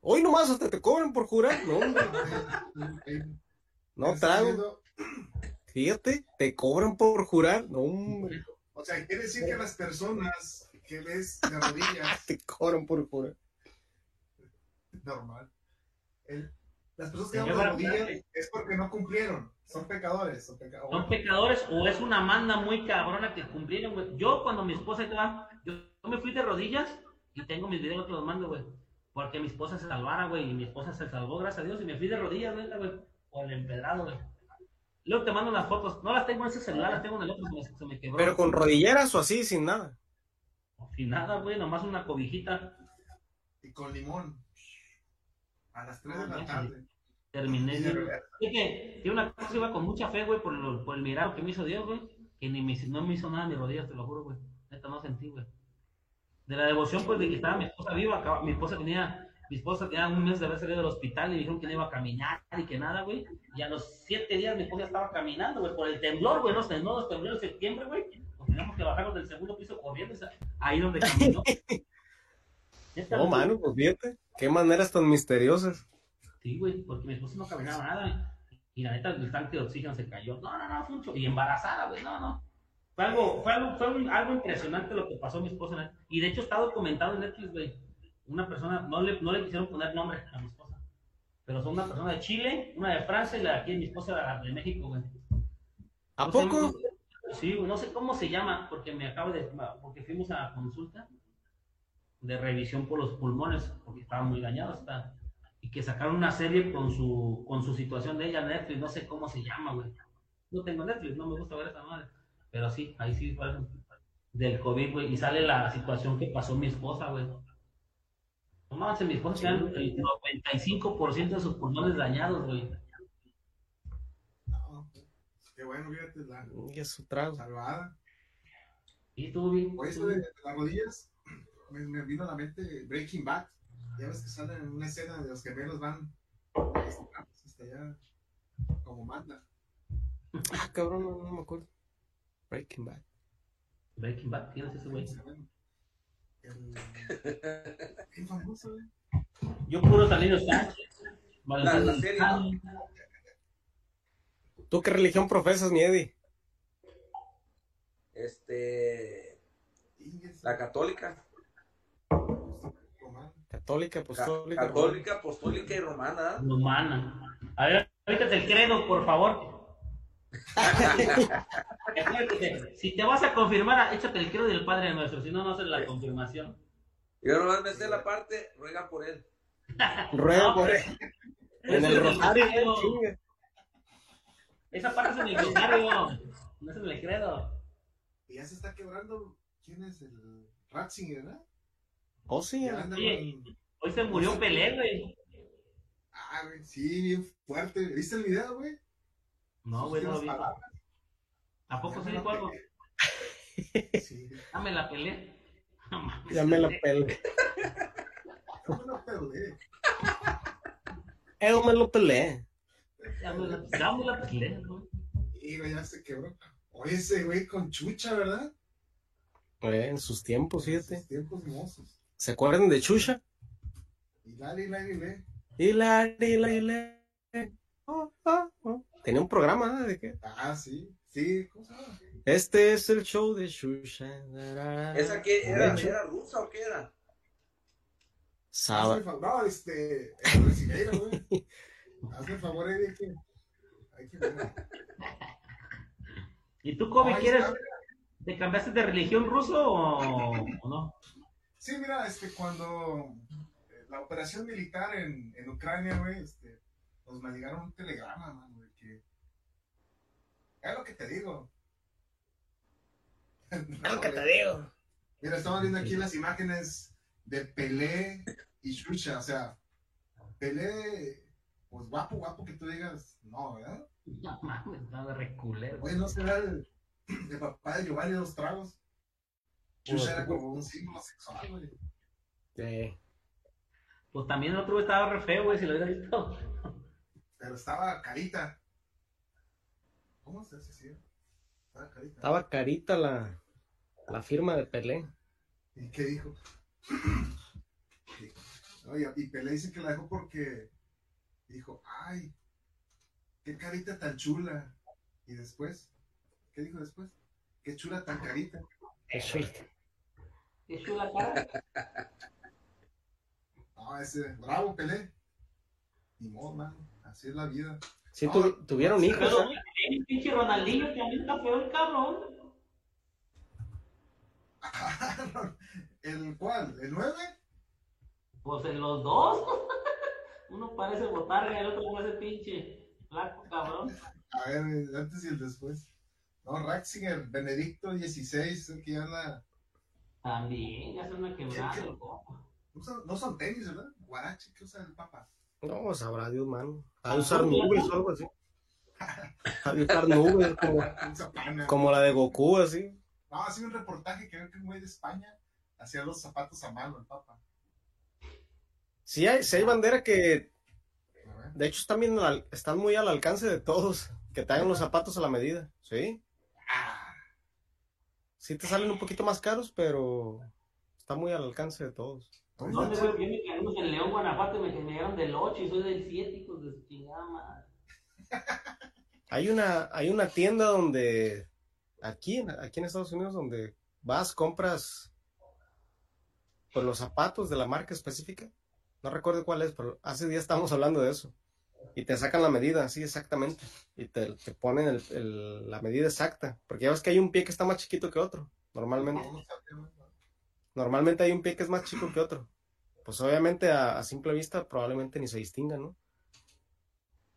Hoy nomás hasta te cobran por jurar. No, no trago. Fíjate, te cobran por jurar. No, hombre, O sea, quiere decir que las personas que ves de rodillas, (laughs) te cobran por jurar. normal. El- las personas que ven de rodillas es porque no cumplieron. Son pecadores. Son Son pecadores. o es una manda muy cabrona que cumplieron, güey. Yo cuando mi esposa estaba, yo, me fui de rodillas y tengo mis videos que los mando, güey. Porque mi esposa se salvara, güey, y mi esposa se salvó, gracias a Dios, y me fui de rodillas, güey, por el empedrado, güey. Luego te mando las fotos, no las tengo en ese celular, las tengo en el otro, se me, se me quebró. Pero con rodilleras o así, sin nada. Sin nada, güey, nomás una cobijita. Y con limón. A las 3 de la tarde. Terminé. Es que, que una cosa iba con mucha fe, güey, por, lo- por el milagro que me hizo Dios, güey, que ni me, no me hizo nada en mis rodillas, te lo juro, güey. Neta, no sentí, güey. De la devoción, pues, de que estaba mi esposa viva, acaba- mi esposa tenía, mi esposa tenía un mes de haber salido del hospital y dijeron que no iba a caminar y que nada, güey. Y a los siete días mi esposa estaba caminando, güey, por el temblor, güey, no sé, no, los temblores de septiembre, güey. Teníamos que bajarnos del segundo piso corriendo, o sea, ahí donde caminó. (laughs) No, mano, pues fíjate. Qué maneras tan misteriosas. Sí, güey, porque mi esposa no caminaba nada. Y la neta, el tanque de oxígeno se cayó. No, no, no, fue un cho- Y embarazada, güey, no, no. Fue algo, fue algo, fue un- algo impresionante lo que pasó a mi esposa. ¿no? Y de hecho está documentado en Netflix, güey. Una persona, no le, no le quisieron poner nombre a mi esposa. Pero son una persona de Chile, una de Francia y la de aquí, mi esposa la de México, güey. ¿A sé- poco? Sí, no sé cómo se llama, porque me acaba de. Porque fuimos a la consulta de revisión por los pulmones, porque estaba muy dañado. Está, y que sacaron una serie con su, con su situación de ella Netflix, no sé cómo se llama, güey. No tengo Netflix, no me gusta ver esa madre. Pero sí, ahí sí del COVID, güey. Y sale la situación que pasó mi esposa, güey. No mames, mi esposa tiene el 95% de sus pulmones dañados, güey. Qué bueno, fíjate, la Y es su trago. salvada. Y estuvo bien. Oye, eso de, de las rodillas, me, me vino a la mente Breaking Bad. Ya ves que sale en una escena de los gemelos van hasta allá como manda. Ah, cabrón, no, no me acuerdo. Breaking Bad. Breaking Bad, ¿quién es ese güey? El, el famoso, güey. Yo puro Salido Sánchez. La- la serie, ¿no? ¿Tú qué religión profesas, mi Eddie? Este, la católica. Católica, ca- apostólica. católica, apostólica y romana. Romana. A ver, ahorita el credo, por favor. (laughs) si te vas a confirmar, échate el credo del Padre Nuestro, si no, no haces la confirmación. Yo nomás me sé la parte, ruega por él. Ruego No, por él. (laughs) En el rosario. Esa parte es en el rosario, no es en el credo. Y ya se está quebrando. ¿Quién es el Ratzinger, verdad? Oh, sí. Ya anda Oye. con- Hoy se murió Pelé, güey. Ah, güey, sí, bien fuerte. ¿Viste el video, güey? No, güey, no lo vi. Las palabras. ¿A poco Ya sí me dijo la algo? Sí, Dame la Pelé. No mames. Ya me la pelé. yo me lo perdí. Él me lo pelé. Dame la, Pelé, güey. Y güey, ya se quebró. Oye, ese güey con chucha, ¿verdad? Eh, en sus tiempos, fíjate. Esos tiempos mozos. ¿Se acuerdan de Chucha? Y dale, dale, dale. Y la, y la, y la. Oh, oh, oh. Tenía un programa ¿eh? de que Ah, sí. Sí, ¿cómo se llama? este es el show de Shusha. ¿Esa qué era? ¿Era rusa o qué era? Hazme Saba-. No, este. Es brasileiro, güey. (laughs) Hazme el favor, Eddie, que. Hay que ver. ¿Y tú, Kobe, quieres? está. ¿Te cambiaste de religión ruso o, o no? Sí, mira, este, cuando eh, la operación militar en, en Ucrania, güey, este, nos mandaron un telegrama, man, güey, que... Es lo que te digo. (laughs) Lo que te digo. Mira, estamos viendo aquí las imágenes de Pelé y Xuxa, o sea, Pelé, pues guapo, guapo que tú digas, no, ¿verdad? No mames, nada de reculero. Oye, ¿no será el, el papá de Giovanni de los tragos? Chucha era como un símbolo sexual, güey. Sí. Pues también el otro güey estaba re feo, güey, si lo hubiera visto. Pero estaba carita. ¿Cómo se hace así? Estaba carita. Estaba carita la, la firma de Pelé. ¿Y qué dijo? (clears throat) Oye, y Pelé dice que la dejó porque dijo, ay, qué carita tan chula. Y después, ¿qué dijo después? Qué chula tan carita. Qué chula. Qué chula cara. (laughs) No, ese, bravo Pelé. Ni modo, man. Así es la vida. Sí, tu- tuvieron hijos. Pero el pinche Ronaldinho también está feo el cabrón. (laughs) ¿El cuál? ¿El 9? Pues en los dos. (laughs) Uno parece botarga y el otro parece pinche flaco cabrón. A ver, el antes y el después. No, Ratzinger, Benedicto XVI, que ya anda. También, ya es una quebrada. No son, no son tenis, ¿verdad? Guarache, ¿qué usa el Papa? No, sabrá Dios, mano. Ha de usar nubes o algo así. De usar nubes (laughs) como, como la de Goku, así. No, ha sido un reportaje que veo que un güey de España hacía los zapatos a mano, el Papa. Sí hay, sí hay bandera que, de hecho, están, bien al- están muy al alcance de todos. Que traigan los zapatos a la medida. Sí. Ah, Sí te salen un poquito más caros, pero está muy al alcance de todos. No, me güey, yo me quedé en León, Guanajuato, y me, dieron del 8 y soy del 7, hijos de su chingada madre. (laughs) Hay una, hay una tienda donde, aquí, en- aquí en Estados Unidos, donde vas, compras pues, los zapatos de la marca específica. No recuerdo cuál es, pero hace días estábamos hablando de eso. Y te sacan la medida, sí, exactamente. Y te, te ponen el- el- la medida exacta. Porque ya ves que hay un pie que está más chiquito que otro, normalmente. Normalmente hay un pie que es más chico que otro. Pues obviamente a, a simple vista probablemente ni se distinga, ¿no?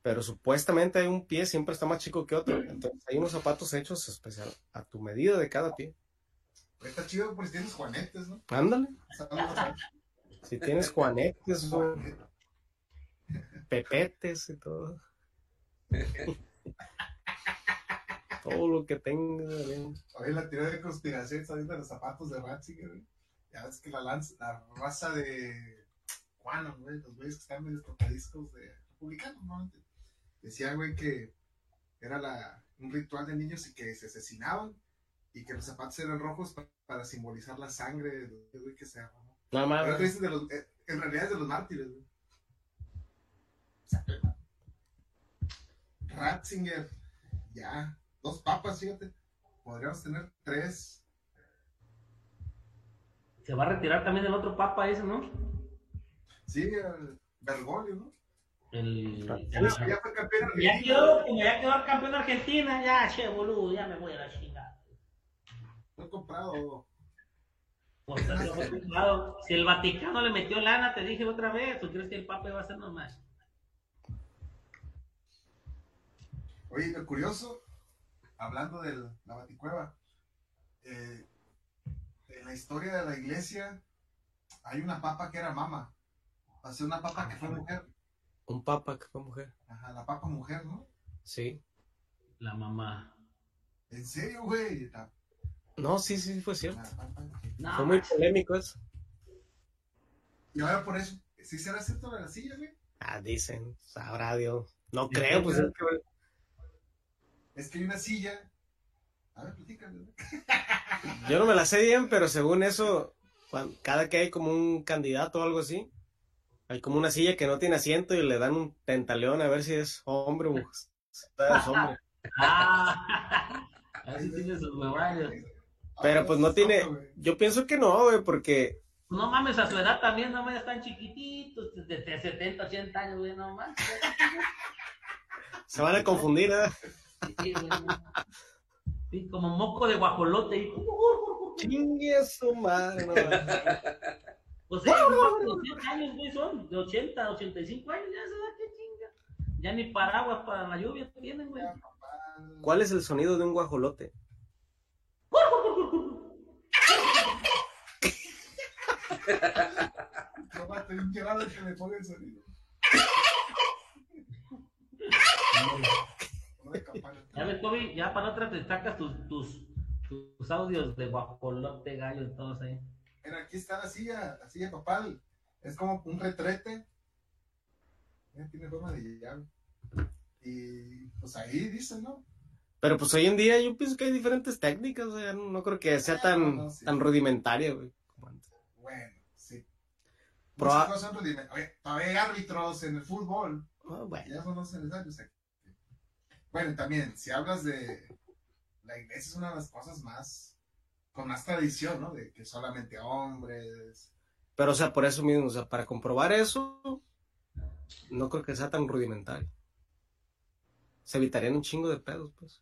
Pero supuestamente hay un pie siempre está más chico que otro. Entonces hay unos zapatos hechos especial a tu medida de cada pie. Está chido por si tienes juanetes, ¿no? Ándale. Si tienes juanetes o pepetes y todo. (laughs) todo lo que tengas. ¿eh? Oye, la teoría de conspiración está de los zapatos de Ratzinger, güey. Ya ves que la, lanza, la raza de Juan, güey, los güeyes que están medio tocadiscos de republicanos, ¿no? Decía, güey, que era la, un ritual de niños y que se asesinaban y que los zapatos eran rojos pa- para simbolizar la sangre de los que se derramó. Nada más. Pero de los, eh, en realidad es de los mártires, güey. Ratzinger, ya, dos papas, fíjate. Podríamos tener tres. Se va a retirar también el otro papa ese, ¿no? Sí, el Bergoglio, ¿no? El... Ya, ya fue campeón Ya argentino. quedó, como ya quedó campeón de Argentina, ya, che, boludo, ya me voy a la chingada. Fue comprado. Si el Vaticano le metió lana, te dije otra vez, ¿tú crees que el Papa iba a ser normal? Oye, lo curioso, hablando de la Baticueva, eh, en la historia de la iglesia hay una papa que era mama. O sea, una papa que fue mujer. Un papa que fue mujer. Ajá, la papa mujer, ¿no? Sí. La mamá. ¿En serio, güey? No, sí, sí, fue cierto. No, Fue muy polémico eso. Y ahora por eso, ¿sí será cierto la silla, güey? Ah, dicen, sabrá Dios. No creo, pues es que- Es que hay una silla. A ver, platícame. güey. (laughs) Yo no me la sé bien, pero según eso, cada que hay como un candidato o algo así, hay como una silla que no tiene asiento y le dan un tentaleón a ver si es hombre o mujer. Si es hombre. (laughs) Ah, así tiene sus huevadas. Pero pues no tiene, yo pienso que no, güey, porque No mames, a su edad también, no mames, están chiquititos, de, de 70, 80 años, güey, no mames. se van a confundir, ¿eh? Sí, güey. Sí, como moco de guajolote. Y... Chingue a su madre, no, güey. Pues sí, no, de 80 años, güey, son de 80, 85 años, ya se da que chinga. Ya ni paraguas para la lluvia tienen, güey. ¿Cuál es el sonido de un guajolote? No, va, estoy llorando que me ponga el sonido. Ya ves, Kobe, ya para otra te sacas tus, tus, tus audios de guajolote, gallo, todos ahí. Mira, aquí está la silla, la silla papal. Es como un retrete. Mira, tiene forma de llave. Y pues ahí dicen, ¿no? Pero pues hoy en día yo pienso que hay diferentes técnicas, o sea, no, no creo que sea tan, No, no, sí. tan rudimentaria, güey. como antes. Bueno. Proba- cosas todavía hay árbitros en el fútbol. Ah, bueno. Ya son los necesarios aquí. Bueno, y también, si hablas de. La iglesia es una de las cosas más. con más tradición, ¿no? De que solamente hombres. Pero, o sea, por eso mismo, o sea, para comprobar eso, no creo que sea tan rudimentario. Se evitarían un chingo de pedos, pues.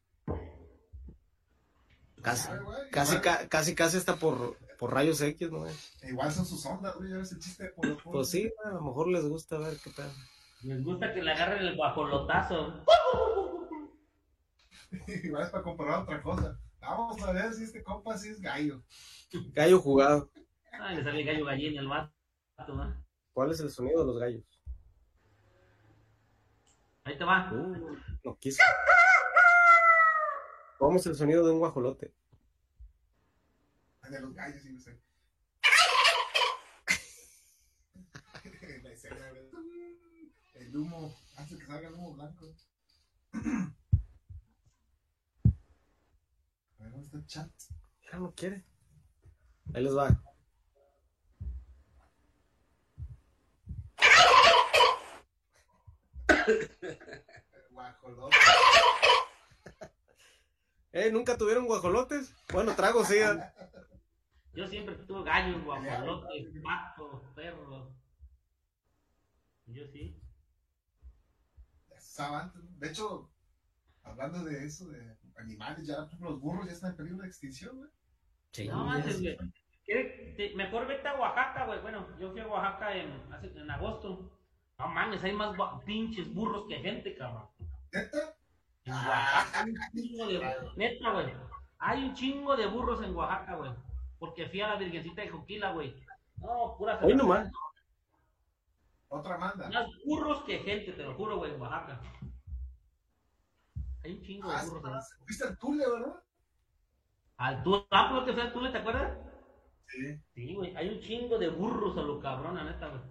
Casi, Ay, casi, ca- casi, casi hasta por, por rayos X, ¿no? güey? igual son sus ondas, güey. Ya ves el chiste de Polo Polo. Pues sí, a lo mejor les gusta ver qué pedo. Les gusta que le agarren el guajolotazo. (laughs) igual es para comprobar otra cosa. Vamos a ver si este compa sí es gallo. Gallo jugado. Ay, le sale el gallo gallina el vato, ¿no? ¿Cuál es el sonido de los gallos? Ahí te va. Uh, no quiso. ¿Cómo es el sonido de un guajolote? El de los gallos, sí, no sé. La escena. El humo. Hace que salga el humo blanco. A ver, ¿dónde está el chat? Ya no quiere. Ahí les va. Guajolote. Eh, ¿nunca tuvieron guajolotes? Bueno, trago sí. Yo siempre tuve gallos, guajolotes, patos, perros. Yo sí. De hecho, hablando de eso, de animales, ya los burros ya están en peligro de extinción, güey. Sí, No manches, güey. ¿Quieres- te- Mejor vete a Oaxaca, güey. Bueno, yo fui a Oaxaca en, hace- en agosto. No mames, hay más pinches burros que gente, cabrón. ¿Neta? En Oaxaca hay un chingo de... Neta, güey. Hay un chingo de burros en Oaxaca, güey. Porque fui a la Virgencita de Joquila, güey. No, pura Hoy nomás. Otra manda. Más burros que gente, te lo juro, güey, en Oaxaca. Hay un chingo de Ah, burros ahí. ¿Viste el Tule, verdad? Al Tule, ah, ¿no te fui al Tule, te acuerdas? Sí. Sí, güey. Hay un chingo de burros a lo cabrón, la neta, güey.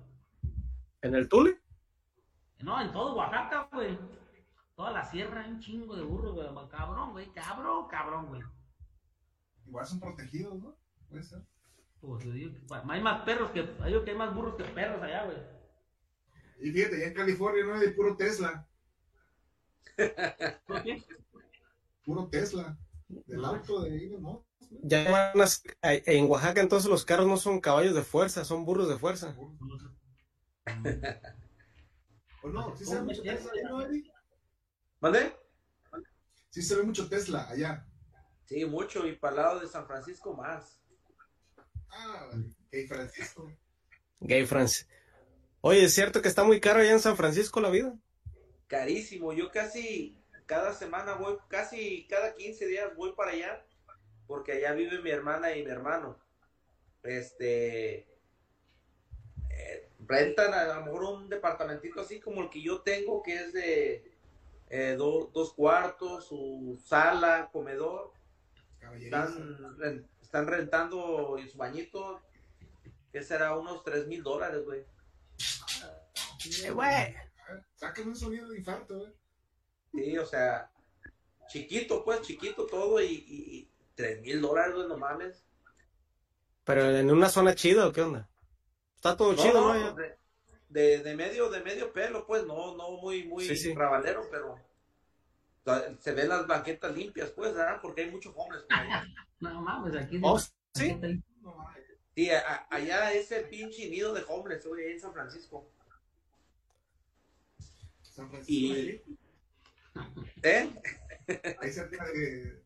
¿En el Tule? No, en todo Oaxaca, güey. Toda la sierra hay un chingo de burros, güey. Cabrón, güey. Cabrón, cabrón, güey. Igual son protegidos, ¿no? Puede ser. Pues yo digo que pa- hay más perros que. Yo digo que hay más burros que perros allá, güey. Y fíjate, ya en California no hay de puro Tesla. (laughs) ¿Por qué? Puro Tesla. Del auto de Elon Musk, güey. Ya van a- en Oaxaca entonces los carros no son caballos de fuerza, son burros de fuerza. ¿O no? ¿Sí se ve mucho Tesla allá, no, Eddie? ¿Mande? Sí se ve mucho Tesla allá. Sí, mucho. Y para el lado de San Francisco más. Ah, hey Francisco. Gay France. Oye, ¿es cierto que está muy caro allá en San Francisco la vida? Carísimo. Yo casi cada semana voy, casi cada 15 días voy para allá. Porque allá vive mi hermana y mi hermano. Este. eh, rentan a lo mejor un departamentito así como el que yo tengo, que es de eh, do- dos cuartos, su sala, comedor. Están, están rentando su bañito, que será unos 3 mil dólares, güey. Eh, güey. Sácame un sonido de infarto, güey. Sí, o sea, chiquito, pues, chiquito todo y, y, y 3 mil dólares, güey, no mames. Pero en una zona chida o qué onda? Está todo No, chido, no, ¿no? de, de, de medio, de medio pelo, pues, no, no muy, muy Sí, sí. rabalero, pero se ven las banquetas limpias, pues, ¿verdad? Porque hay muchos hombres por allá. (laughs) No mames, aquí. Oh, sí. No, mames. Sí, a- a- allá ese pinche nido de hombres, güey, ahí en San Francisco. San Francisco, Y- ¿Eh? ahí cerca de,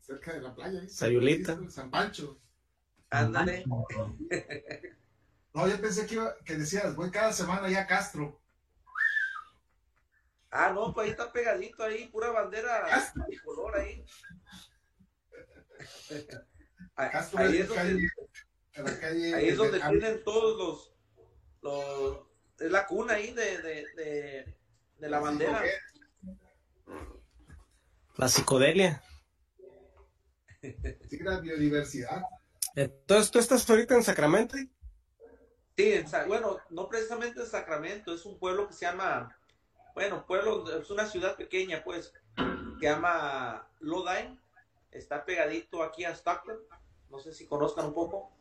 cerca de la playa. San Sayulita. San Pancho. Ándale. (laughs) No, yo pensé que, iba, que decías, voy cada semana ya a Castro. Ah, no, pues ahí está pegadito ahí, pura bandera color ahí. Ah, Ahí es donde, ahí es donde de- tienen todos los, los, es la cuna ahí de, de, de, de la bandera. La psicodelia. Sí, la biodiversidad. Entonces, ¿tú estás ahorita en Sacramento? Sí, en bueno, no precisamente en Sacramento, es un pueblo que se llama, bueno, pueblo, es una ciudad pequeña, pues, que se llama Lodine, está pegadito aquí a Stockton, no sé si conozcan un poco.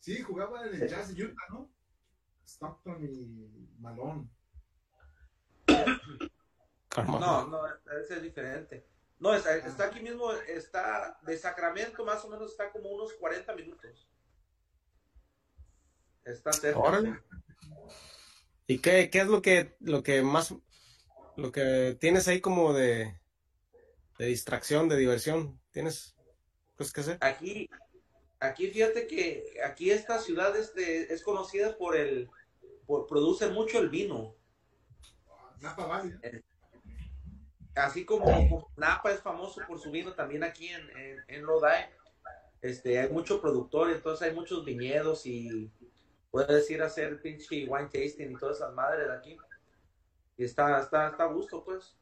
Sí, jugaba en el Jazz de Utah, ¿no? Stockton y Malone. No, no, ese es diferente. No, está, está aquí mismo, está de Sacramento más o menos está como unos 40 minutos. Está cerca. ¿Y qué, qué es lo que, lo que más, lo que tienes ahí como de, de distracción, de diversión? ¿Tienes pues qué hacer? Aquí, aquí fíjate que aquí esta ciudad este, es conocida por el, por, produce mucho el vino. Napa Valley. Así como, como Napa es famoso por su vino, también aquí en, en, en Lodi, este, hay mucho productor, entonces hay muchos viñedos y puedes ir a hacer pinche wine tasting y todas esas madres de aquí. Y está, está, está a gusto, pues.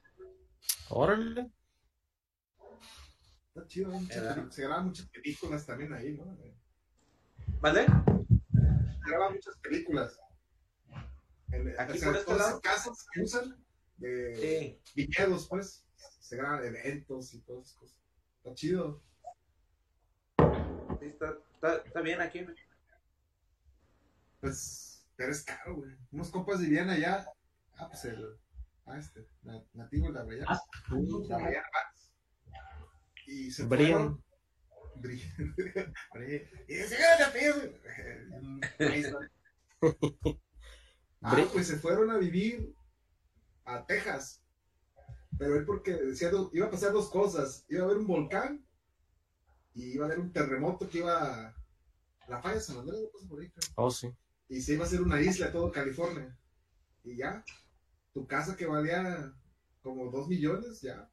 Órale. Está chido, se graban muchas películas también ahí, ¿no? ¿Vale? Se graban muchas películas. En, Aquí por este lado. casas que usan de Sí. viñedos, pues, se graban eventos y todas esas cosas. Está chido. sí, está, está, está bien aquí. Pues, pero es caro, güey. Unos compas vivían allá. Ah, pues el. Ah, este. na- nativo de Abrayán. Ah, De Abrayán Vance. Y se Brian. fueron. Brian. (laughs) Y a. (laughs) Ah, pues se fueron a vivir a Texas. Pero él porque decía, iba a pasar dos cosas. Iba a haber un volcán y iba a haber un terremoto que iba... La falla de San Andrés, ¿no pasa por ahí, creo? Oh, sí. y se iba a hacer una isla todo California. Y ya, tu casa que valía como dos millones, ya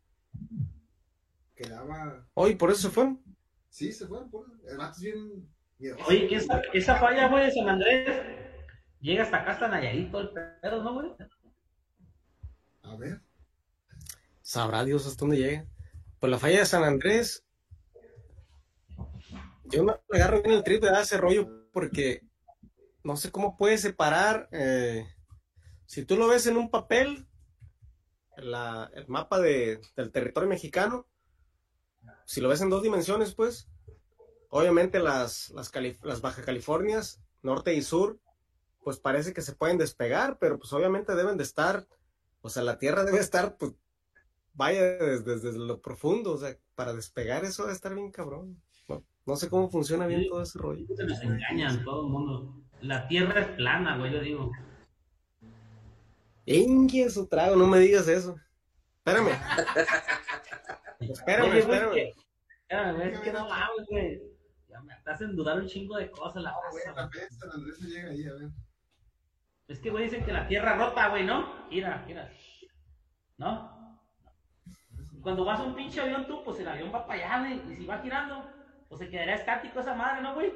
quedaba. Oh, ¿y por eso se fueron? Sí, se fueron por El vato es bien miedoso. Oye, que esa, esa falla, güey, de San Andrés, llega hasta acá, hasta Nayarit, todo el pedo, ¿no, güey? A ver, Sabrá Dios hasta dónde llega. Pues la falla de San Andrés. Yo no me agarro en el trip de ese rollo porque no sé cómo puedes separar. eh, si tú lo ves en un papel, la- el mapa de- del territorio mexicano, si lo ves en dos dimensiones, pues, obviamente las, las, Cali- las Baja Californias, norte y sur, pues parece que se pueden despegar, pero pues obviamente deben de estar, o sea, la Tierra debe estar, pues, vaya desde, desde lo profundo, o sea, para despegar eso debe estar bien cabrón. No, no sé cómo funciona bien todo ese rollo. Se nos engañan todo el mundo. La tierra es plana, güey, yo digo. Ingue su trago, no me digas eso. Espérame. (laughs) Espérame, espérame. que- espérame, güey, es que no mames, güey. Ya me hacen dudar un chingo de cosas la raza, la San Andrés llega ahí, a ver. Es que, güey, dicen que la tierra rota, güey, ¿no? Mira, mira. ¿No? Cuando vas a un pinche avión tú, pues el avión va para allá, güey. Y si va girando, pues se quedaría estático esa madre, ¿no, güey?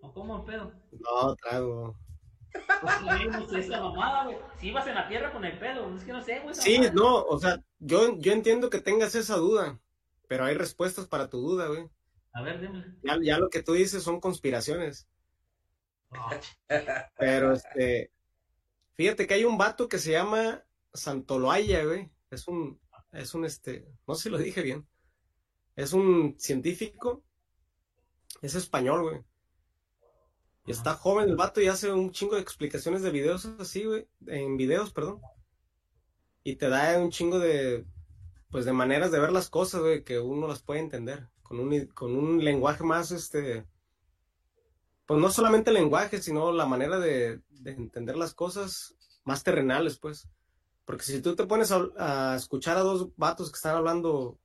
¿O cómo el pedo? No, trago. Pues sí, no sé esa mamada, güey. Si ibas en la tierra con el pedo, es que no sé, güey. Sí, mamada. no, o sea, yo, yo entiendo que tengas esa duda, pero hay respuestas para tu duda, güey. A ver, dime. Ya, ya lo que tú dices son conspiraciones. Ah, Pero este, fíjate que hay un vato que se llama Santoloaya, güey. Es un, es un este, no sé si lo dije bien. Es un científico. Es español, güey. Y está joven el vato y hace un chingo de explicaciones de videos así, güey. En videos, perdón. Y te da un chingo de, pues de maneras de ver las cosas, güey, que uno las puede entender. Con un, con un lenguaje más, este, pues no solamente el lenguaje, sino la manera de, de entender las cosas más terrenales, pues. Porque si tú te pones a, a escuchar a dos vatos que están hablando,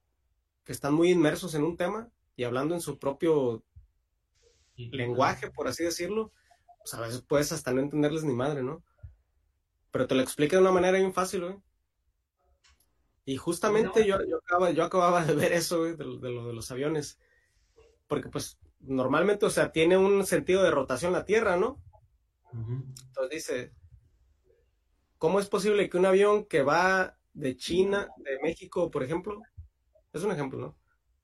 que están muy inmersos en un tema y hablando en su propio lenguaje, por así decirlo, pues a veces puedes hasta no entenderles ni madre, ¿no? Pero te lo explica de una manera bien fácil, güey. Y justamente yo, yo, acababa, yo acababa de ver eso, güey, de, lo- de lo de los aviones. Porque pues normalmente, o sea, tiene un sentido de rotación la Tierra, ¿no? Entonces dice, ¿cómo es posible que un avión que va de China, de México, por ejemplo, es un ejemplo, ¿no?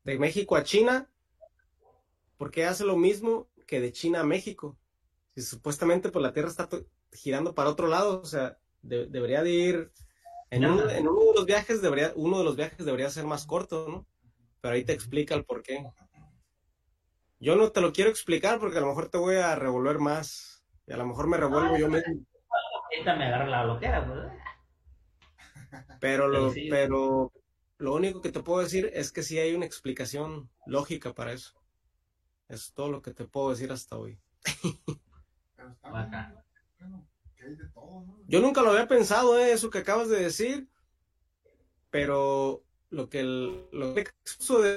De México a China, por qué hace lo mismo que de China a México. Si supuestamente pues la Tierra está girando para otro lado, o sea, debería de ir en, uno de los viajes debería uno de los viajes debería ser más corto, ¿no? Pero ahí te explica el por qué. Yo no te lo quiero explicar porque a lo mejor te voy a revolver más y a lo mejor me revuelvo yo mismo. Esta me agarra la bloquera, pues. Pero lo, pero lo único que te puedo decir es que sí hay una explicación lógica para eso. Es todo lo que te puedo decir hasta hoy. Yo nunca lo había pensado, ¿eh? eso que acabas de decir, pero lo que el, lo que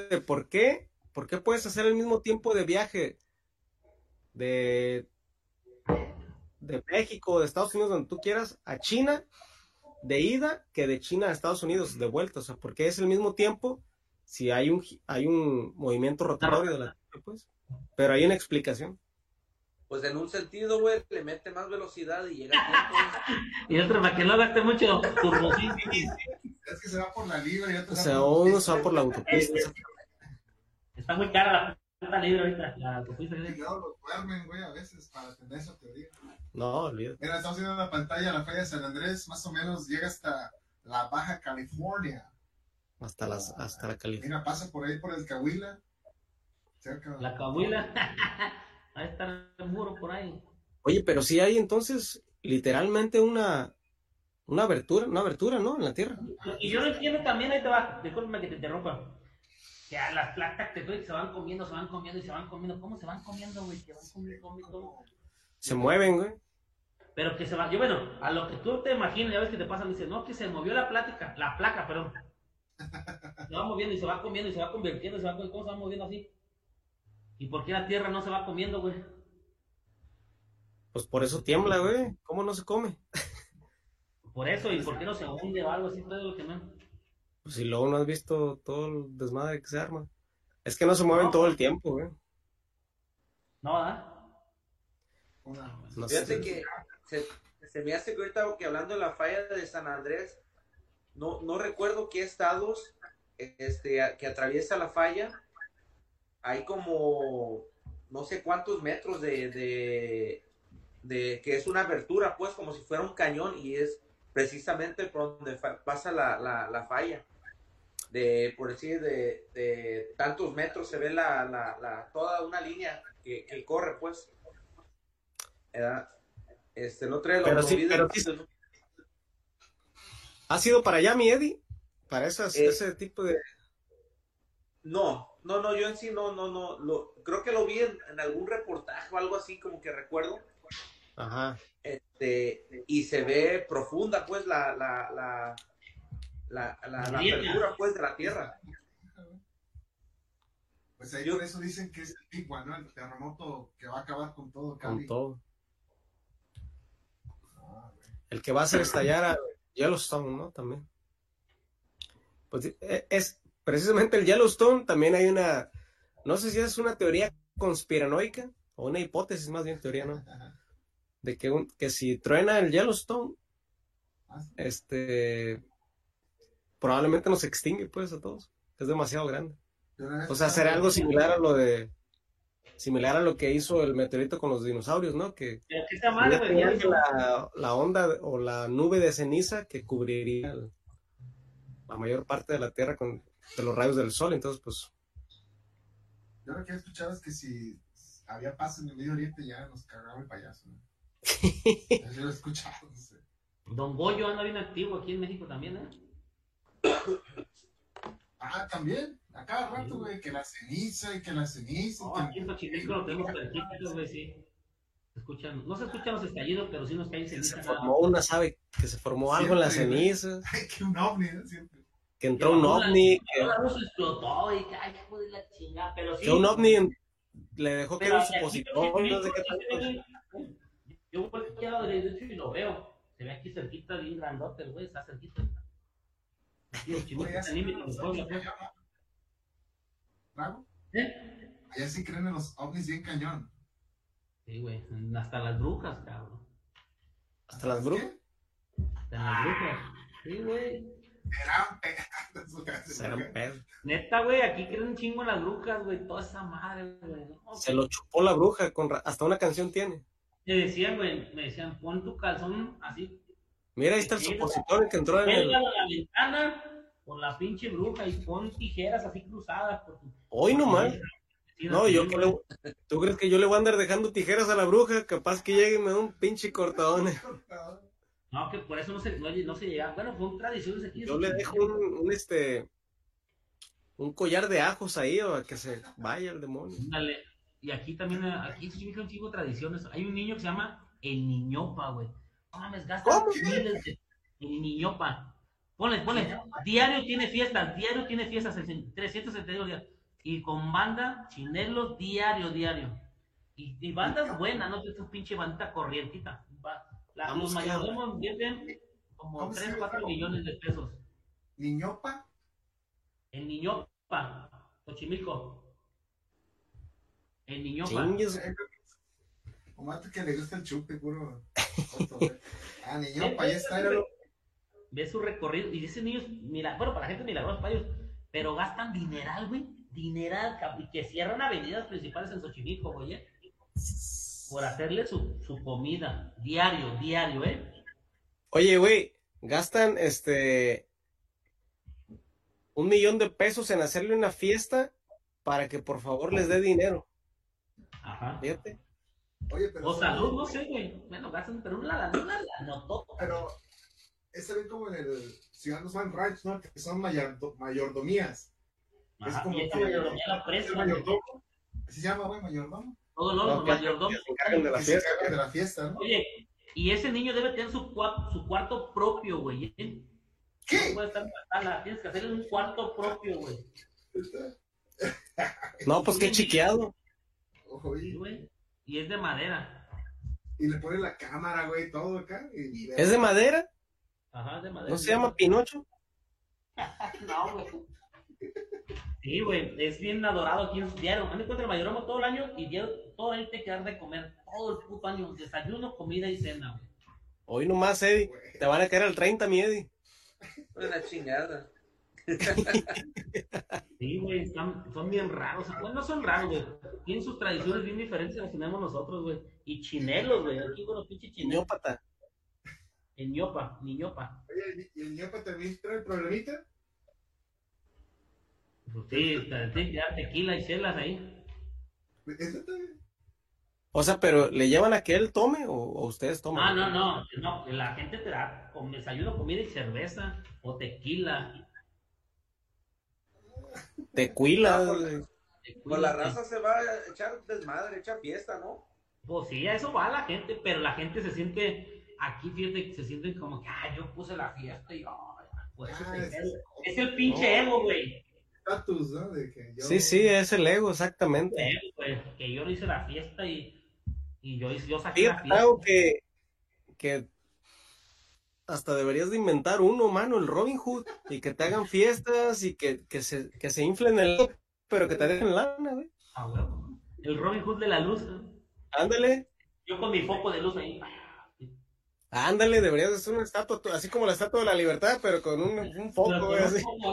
de por qué, por qué puedes hacer el mismo tiempo de viaje de, de México, de Estados Unidos, donde tú quieras, a China, de ida, que de China a Estados Unidos de vuelta, o sea, porque es el mismo tiempo si hay un, hay un movimiento rotatorio de la Tierra, pues, pero hay una explicación pues en un sentido, güey, le mete más velocidad y llega a tiempo. (laughs) y otro, para que no gaste mucho Es que se va por la libre y otro O sea, uno se va por la autopista. Está muy cara la puta libre ahorita, la autopista. Y luego lo duermen, güey, a veces para tener esa teoría. No, olvídate. Mira, estamos viendo en la pantalla la falla de San Andrés, más o menos llega hasta la Baja California. Hasta, las, hasta la California. Mira, pasa por ahí por el Cahuila. Cerca. La Cahuila. (laughs) Ahí está el muro por ahí. Oye, pero si hay entonces literalmente una, una abertura, una abertura, ¿no? En la tierra. Y yo no entiendo también, ahí te va, discúlpame que te interrumpa. Que a las plantas que se van comiendo, se van comiendo y se van comiendo. ¿Cómo se van comiendo, güey? Que van comiendo, comiendo. Se mueven, güey. Pero que se van, yo bueno, a lo que tú te imaginas, ya ves que te pasa, me dice, no, que se movió la plática, la placa, perdón. Se va moviendo y se va comiendo y se va convirtiendo, se va, ¿cómo se va moviendo así? ¿Y por qué la tierra no se va comiendo, güey? Pues por eso tiembla, güey. ¿Cómo no se come? (laughs) Por eso, ¿y por qué no se hunde o algo así? Todo lo que no. Pues si luego no has visto todo el desmadre que se arma. Es que no se mueven todo el tiempo, güey. No, ¿ah? Fíjate que se, me hace que ahorita que hablando de la falla de San Andrés, no, no recuerdo qué estados este, que atraviesa la falla, hay como no sé cuántos metros de, de, que es una abertura, pues como si fuera un cañón y es precisamente por donde pasa la, la, falla. De, por decir, de, de, tantos metros se ve la, la, toda una línea que, que corre, pues. Este, no trae pero sí, pero ¿Ha sido para allá, mi Eddie? Para esas, eh, ese tipo de... No, no, no, yo en sí no, no, no, lo, creo que lo vi en, algún reportaje o algo así como que recuerdo. Ajá. Este, y se ve profunda pues la, la, la, la, la, apertura pues de la tierra. Pues ahí por eso dicen que es el Big One, ¿no? El terremoto que va a acabar con todo, Con todo. Ah, el que va a hacer estallar a Yellowstone, ¿no? También. Pues e, es, precisamente el Yellowstone también hay una, no sé si es una teoría conspiranoica o una hipótesis más bien teoría, ¿no? De que, que si truena el Yellowstone, ah, este, probablemente nos extingue pues a todos, es demasiado grande. O sea, será algo similar a lo de similar a lo que hizo el meteorito con los dinosaurios, ¿no? Que la, la, onda o la nube de ceniza que cubriría la mayor parte de la Tierra con de los rayos del sol, entonces pues... Yo lo que he escuchado es que si había paz en el Medio Oriente ya nos cagaba el payaso. ¿no? (laughs) Yo lo he escuchado, no sé. Don Goyo anda bien activo aquí en México también, ¿eh? Ah, también. A cada rato, güey, que la ceniza y que la ceniza. No, aquí en Xochimilco lo tenemos cerquita, güey, sí. Escuchan, no se escuchan los estallidos, pero sí nos caen ceniza. Se formó una, ¿sabe? Que se formó algo en las cenizas. (laughs) que un ovni, ¿no? Que entró un ovni. Que, la luz explotó y que, ay, la chingada, pero sí. Que un ovni le dejó que era un supositor, no sé qué tal. Yo voy aquí a derecha y lo veo. Se ve aquí cerquita, bien grandote, el güey, está cerquita. Aquí los chicos ¿Bravo? ¿Eh? Allá sí creen en los ovnis bien cañón. Sí, güey, hasta las brujas, cabrón. ¿Hasta las brujas? Hasta las brujas. Sí, güey. Eran pegadas su casa. Serán pedos. Neta, güey, aquí creen un chingo en las brujas, güey. Toda esa madre, güey. No, Se lo chupó la bruja, con ra- hasta una canción tiene. Me decían, güey, me decían, pon tu calzón así. Mira, ahí está el supositorio que entró en el... La ventana con la pinche bruja y pon tijeras así cruzadas. por tu- Hoy nomás. Sí, No, yo creo... ¿Tú crees que yo le voy a andar dejando tijeras a la bruja? Capaz que llegue y me da un pinche cortadón. (laughs) No, que por eso no se, no, no se llegaba. Bueno, fue tradiciones aquí. Yo le dejo un, un, este... Un collar de ajos ahí, o a que se vaya el demonio. Dale. Y aquí también, aquí chingo de tradiciones. Hay un niño que se llama el niñopa, güey. No mames, gasta miles de... El niñopa. Ponle, ponle. Diario tiene fiestas, diario tiene fiestas, el 362 días. Y con banda, chinelos, diario, diario. Y, y bandas buenas, no es pinche bandita corrientita. La- los mayordomos venden como ¿Cómo se 3, llama? 4 millones de pesos. Niñopa. El niñopa, Xochimilco. El niñopa. Chingues. O mate que le gusta el chupe, puro. (laughs) Ah, niñopa, ahí está. Ve su recorrido y dice niños, mira, bueno, para la gente milagrosa para ellos, pero gastan dineral, güey, dineral, que cierran avenidas principales en Xochimilco, güey, ¿eh? Por hacerle su, su comida, diario, diario, ¿eh? Oye, güey, gastan este un millón de pesos en hacerle una fiesta para que por favor les dé dinero. Ajá. Fíjate. Oye, pero. O salud, no sé, güey, bueno, gastan, pero una la una la notó. Pero. Es también como en el Ciudadanos Van Ranch, ¿no? Que son mayordo- mayordomías. Es Ajá, como y esta que- mayordomía la ¿Es el mayordomo? ¿Así se llama, güey, mayordomo? Todos No, los que- mayordomos. que se encargan de la se fiesta. encargan de la fiesta, ¿no? Oye, y ese niño debe tener su, su cuarto propio, güey, ¿eh? No ¿Qué? puede estar en la sala, tienes que hacerle un cuarto propio, güey. (laughs) No, pues qué chiqueado. Ojo, Sí, y, güey. Y es de madera. y le ponen la cámara, güey, todo acá. Y, ¿Es de madera? Ajá, es de madera. ¿No se llama Pinocho? (laughs) No, güey. Sí, güey, es bien adorado aquí en diario. A mí me encuentra el mayordomo todo el año y diario, todo el te quedar de comer. Todo el puto año. Desayuno, comida y cena, güey. Hoy nomás, Eddie. Te van a caer al 30, mi Eddie. Una chingada. (laughs) Sí, güey, están- son bien raros. Bueno, no son raros, güey. Tienen sus tradiciones bien diferentes a las que tenemos nosotros, güey. Y chinelos, güey. Aquí con los pinches chinelos. Ñópata. En ñopa, ni ñopa. Oye, ¿y el ñopa también trae problemita? Pues sí, te tequila y chelas ahí. O sea, pero ¿le llevan a que él tome o, o ustedes No, toman? no, no, no, la gente te da con desayuno, comida y cerveza o tequila. Tequila. Ah, güey. Pues la raza se va a echar desmadre, echar fiesta, ¿no? Pues sí, a eso va la gente, pero la gente se siente, aquí fíjate, se sienten como que, ah, yo puse la fiesta y, ay, pues Ah, es, es, el, es el pinche emo, güey. Estatus, ¿no? De que yo... Sí, sí, es el ego, exactamente. Güey, Que yo hice la fiesta y, y yo, hice- yo saqué la Fíjate, fiesta. algo que, que hasta deberías de inventar uno, mano, el Robin Hood, y que te hagan fiestas y que, que se, que se inflen el pero que te dejen lana, güey. Ah, huevo. El Robin Hood de la luz. Ándale, Yo con mi foco de luz ahí. ándale, deberías de hacer una estatua, así como la estatua de la libertad, pero con un, un foco, Pero con un así, foco.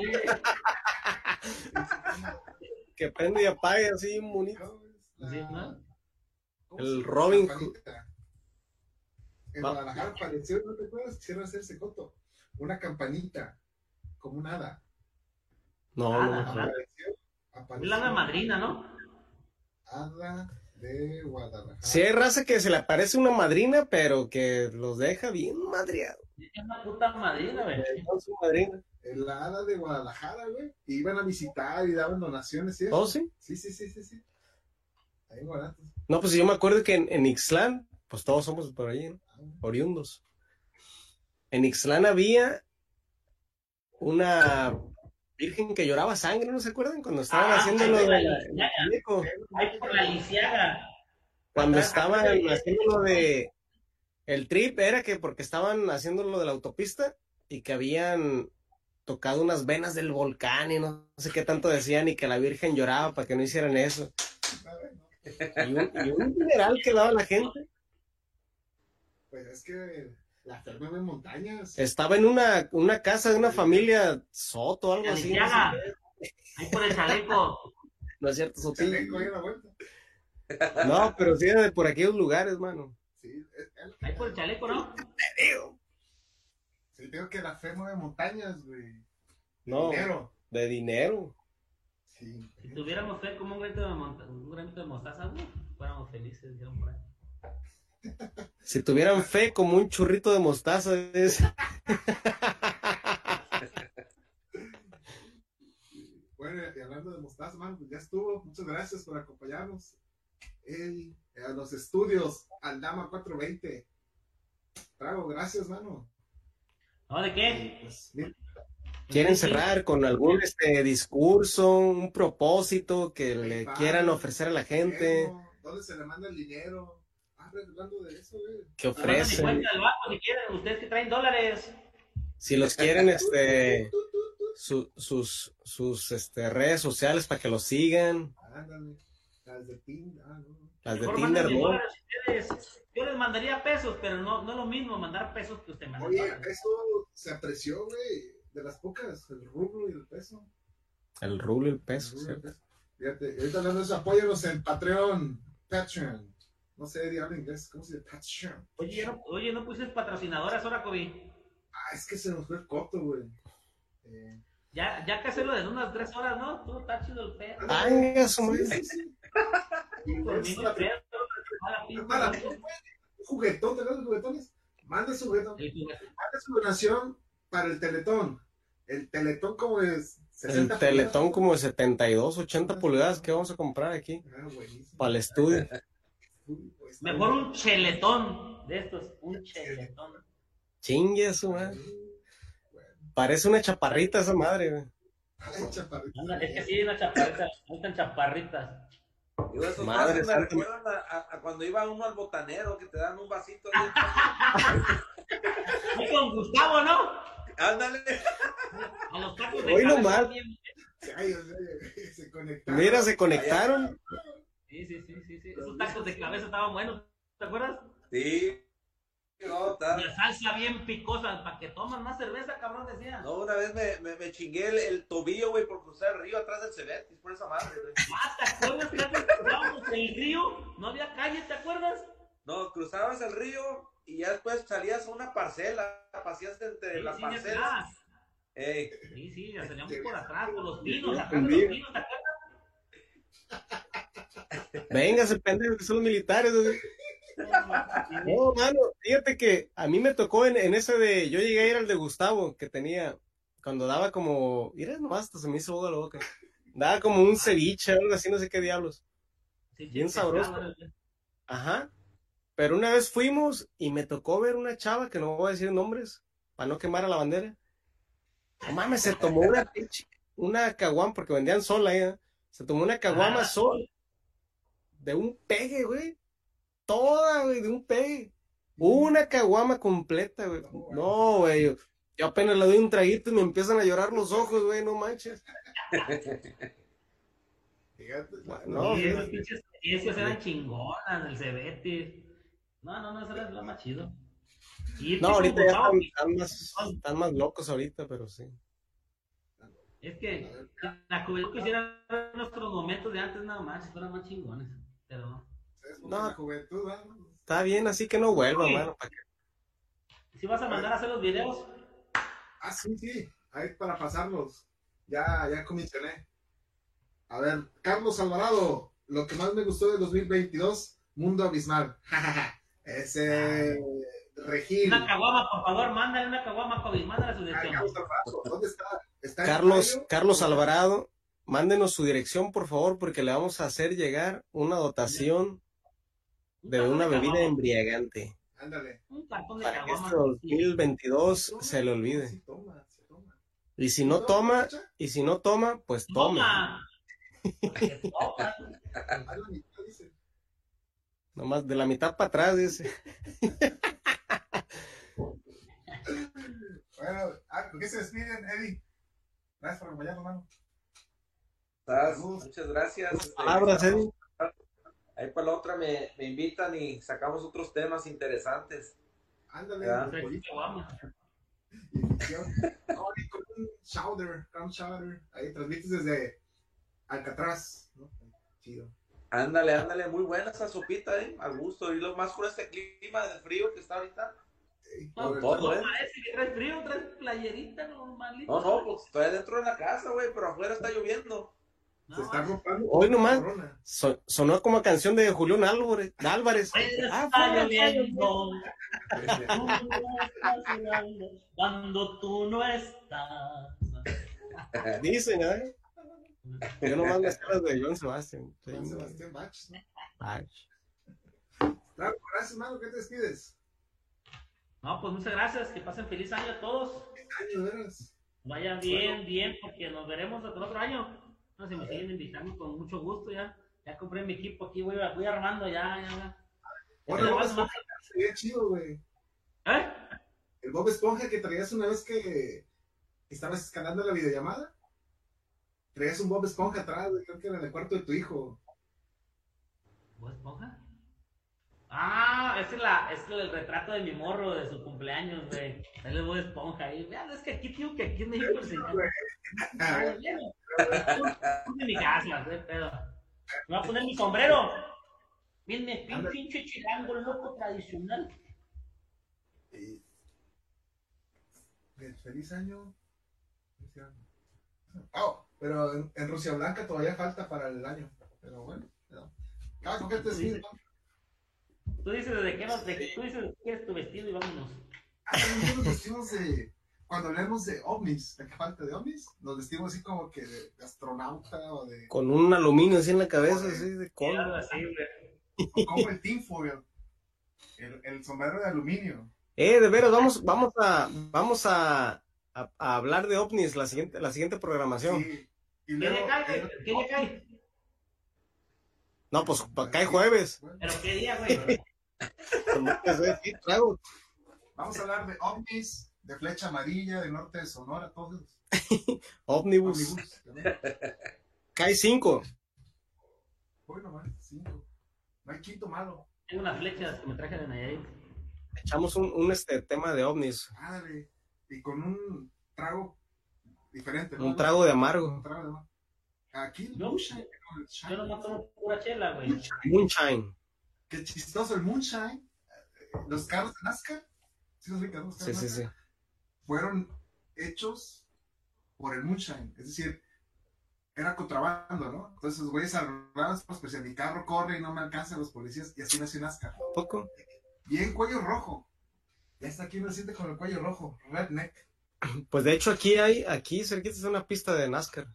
(laughs) que prende y apague, así, bonito. ¿cómo El? Robin. En. Guadalajara apareció, ¿no te acuerdas? Quisieron hacerse coto. Una campanita, como un hada. No, no, Ah, no. Apareció, Es apareció. la madrina, ¿no? Hada de Guadalajara. Sí hay raza que se le aparece una madrina, pero que los deja bien madreados. Es una puta madrina, güey. Con madrina. La hada de Guadalajara, güey. Y iban a visitar y daban donaciones y eso. ¿Oh, sí? Sí, sí, sí, sí, sí. Ahí baratos. No, pues yo me acuerdo que en, en pues todos somos por ahí, ¿no? oriundos. En Ixtlán había una virgen que lloraba sangre, ¿no se acuerdan? Cuando estaban Ah, haciendo lo de la la- Lisiaga. el muñeco. Ahí por la lisiaga. Cuando Atrás, estaban haciendo lo de el trip, era que porque estaban haciendo lo de la autopista y que habían tocado unas venas del volcán y no sé qué tanto decían y que la virgen lloraba para que no hicieran eso. Y un, y un dineral que daba la gente. Pues es que La fe mueve montañas. Estaba en una, una casa de una familia Soto, algo así. No, Aliviaga. Ahí por el chaleco. No es cierto, Sotillo. Chaleco ahí a la vuelta. No, pero sí era de por aquellos lugares, mano. Sí, es- es- Ahí por el chaleco, ¿no? Sí, tengo que la fe mueve montañas, güey. No, Dinero. de dinero. Sí. Si tuviéramos fe como un granito de, monta- un granito de mostaza, güey, fuéramos felices, dijeron por ahí. (laughs) Si tuvieran fe como un churrito de mostaza, es- (laughs) Bueno, y hablando de mostaza, mano, pues ya estuvo. Muchas gracias por acompañarnos. Ey, a los estudios, Aldama 420. Trago, gracias, mano. ¿No? ¿De qué? pues, quieren cerrar con algún este discurso, un propósito que le quieran ofrecer a la gente, ¿Dónde se le manda el dinero? Ah, hablando de eso, güey. mi ofrecen. cuenta del banco si quieren, ustedes que traen dólares. Si los quieren, (laughs) este, su- sus, sus este, redes sociales para que los sigan, Ándale. Las de Tinder. Ah, no. Las de Tinder, ¿no? Yo les mandaría pesos, pero no, no es lo mismo mandar pesos que usted manda Oye, eso se apreció, güey. De las pocas, el rublo y el peso. El rublo y el peso. Fíjate, ahorita hablando de eso, apóyanos en Patreon, Patreon. No sé, di habla inglés. ¿Cómo se dice? Patreon. Oye, no, oye, no pusiste patrocinadoras ahora, Kobe. Ah, es que se nos fue el coto, güey. Eh, Ya, ya que hacerlo desde unas tres horas, ¿no? Tú está chido el pedo. Ay, eso, sí, (laughs) madre. sí, sí. Y Por es mí la no pedo, mala pinta, Mala, ¿no? un juguetón, ¿te los juguetones? Mande su juguetón. Mande su donación para el teletón. El teletón como es El 60 teletón como de 72, 80 pulgadas que vamos a comprar aquí Ah, para el estudio. Pues, Mejor un cheletón de estos, un cheletón. Chingue eso, madre. Bueno. Parece una chaparrita esa madre, güey. Es que sí, una chaparrita, me gustan chaparritas. Digo, esos Madre me recuerdan a, a- a cuando iba uno al botanero que te dan un vasito. Con Gustavo, ¿no? Ándale. A los tacos de Hoy nomás. Ay, (laughs) se conectaron. Mira, se conectaron. Sí, sí, sí, sí, sí. Esos tacos de cabeza estaban buenos, ¿te acuerdas? Sí. No, La salsa bien picosa, para que toman más cerveza, cabrón, decía. no, una vez me, me, me chingué el, el tobillo, güey, por cruzar el río atrás del Cebetis, por esa madre, güey. Ah, ¿te acuerdas que antes cruzábamos el río? No había calle, ¿te acuerdas? No, cruzabas el río y ya después salías a una parcela, pasías entre Sí, las sí, parcelas. Ey, Sí, sí, ya salíamos por atrás, por los pinos, atrás de los pinos, ¿te acuerdas? Véngase, pendejo, que son los militares. güey. No, mano, fíjate que a mí me tocó en, en ese de. Yo llegué a ir al de Gustavo, que tenía. Cuando daba como. Mira, nomás hasta se me hizo agua la boca. Daba como un ceviche, algo así, no sé qué diablos. Sí, Bien sabroso. Ajá. Pero una vez fuimos y me tocó ver una chava que no voy a decir nombres para no quemar a la bandera. No mames, se tomó una (laughs) una caguama, porque vendían sol ahí, ¿eh? Se tomó una caguama Ah. sol de un pegue, güey. Toda, güey, de un pegue. Una caguama completa, güey. No, güey. Yo, yo apenas le doy un traguito y me empiezan a llorar los ojos, güey, no manches. Fíjate, No, fíjate. esas pinches experiencias eran chingonas, el Cebetis. No, no, no, eso era lo más chido. Y No, ahorita ya están, están más, están más locos ahorita, pero sí. Es que la juventud quisiera ver nuestros momentos de antes nada más, fueran más chingones. Pero no. No. la juventud, ¿ah? Está bien, así que no vuelva, Sí. mano. Si vas a mandar a hacer los videos, Ah, sí, sí. Ahí para pasarlos. Ya, ya comisioné. A ver, Carlos Alvarado, lo que más me gustó de 2022, Mundo Abismal. (laughs) Ese Regil. una caguama, por favor, mándale una caguama, Kobe, mándale a su dirección. Carlos Alvarado, ¿Dónde está? ¿Está en Carlos? Carlos Alvarado, mándenos su dirección, por favor, porque le vamos a hacer llegar una dotación Un de una bebida caguama, embriagante Ándale. Un cartón de para que este 2022 se le olvide. Toma, toma. Y si no toma, y si no toma, pues tome. Toma. Toma. (laughs) Nomás de la mitad para atrás, dice. (laughs) Bueno, ah, ¿con qué se despiden, Eddie? Gracias por acompañarnos, hermano. muchas gracias. Palabras, Eddie. Ahí para la otra me, me invitan y sacamos otros temas interesantes. Ándale, y (laughs) con un chowder, clam chowder. Ahí transmites desde Alcatraz. ¿no? Chido. Ándale, ándale, muy buena esa sopita, ¿eh? Al gusto. Y lo más con este clima de frío que está ahorita. Sí, No, por todo, ¿eh? Parece que traes frío, traes playerita normalito. No, no, pues estoy adentro de la casa, güey, pero afuera está lloviendo. No, Se está rompando. Hoy nomás. Sonó como canción de Julián Álvarez. Álvarez. Está Ah, lloviendo. Tú no estás llorando Cuando tú no estás. Dicen, ¿eh? Yo nomás las de John Juan no. Sebastián Bach, Claro, gracias, mano. ¿Qué te despides? No, pues muchas gracias. Que pasen feliz año a todos. Año, de veras. Vayan bien, bien, porque nos veremos hasta el otro año. No, si me siguen invitando con mucho gusto ya. Ya compré mi equipo aquí, voy, voy armando ya, ya, ya. Bueno, Ya Bob Esponja sería chido, güey. ¿Eh? El Bob Esponja que traías una vez que estabas escalando la videollamada. Traías un Bob Esponja atrás, güey. Creo que era en el cuarto de tu hijo. ¿Bob Esponja? Ah, ese es, la, es el retrato de mi morro de su cumpleaños, güey. Ahí le voy esponja. Y vean, es que aquí, tío, que aquí en México les (laughs) encanta. Mi casa, pedo. Me voy a poner mi sombrero. Miren, pin- pinche chilango loco tradicional. de Feliz año. Feliz año. Oh, pero en, en Rusia Blanca todavía falta para el año. Pero bueno. pero- Ah, ¿con qué te despides, no? Tú dices de qué de tú dices de qué es tu vestido y vámonos. Ah, también nos vestimos de. Cuando hablemos de ovnis, de que falta de ovnis, nos vestimos así como que de, de astronauta o de. Con un aluminio así en la cabeza, así de así, güey. o (laughs) como el tinfoil. El, el sombrero de aluminio. Eh, de veras, vamos, vamos a, vamos a, a, a hablar de ovnis la siguiente, la siguiente programación. Sí. Y ¿Qué luego. día cae? el- ¿Qué día cae? No, pues cae jueves. ¿Pero qué día, güey? (laughs) Trago. Vamos a hablar de ovnis, de flecha amarilla, de norte de Sonora, todos. Omnibus, (laughs) también. Cae cinco. Bueno, man, cinco. No hay quinto malo. Tengo unas flechas que me traje de Nayarit. Echamos un, un este tema de ovnis. Ándale. Y con un trago diferente. ¿no? Un trago de Un amargo. trago de más. Aquí. ¿no? Yo no tomo pura chela, güey. Moonshine. Qué chistoso el moonshine. Los carros de NASCAR. ¿Sí los ubicas, no? Los Sí, carros sí, de sí. Fueron hechos por el moonshine. Es decir, era contrabando, ¿no? Entonces los güeyes arreglaban, pues si mi carro corre y no me alcanzan los policías. Y así nació NASCAR. ¿Poco? Bien cuello rojo. Ya está aquí uno siente con el cuello rojo. Redneck. (clears throat) Pues de hecho aquí hay, aquí cerquita está una pista de NASCAR.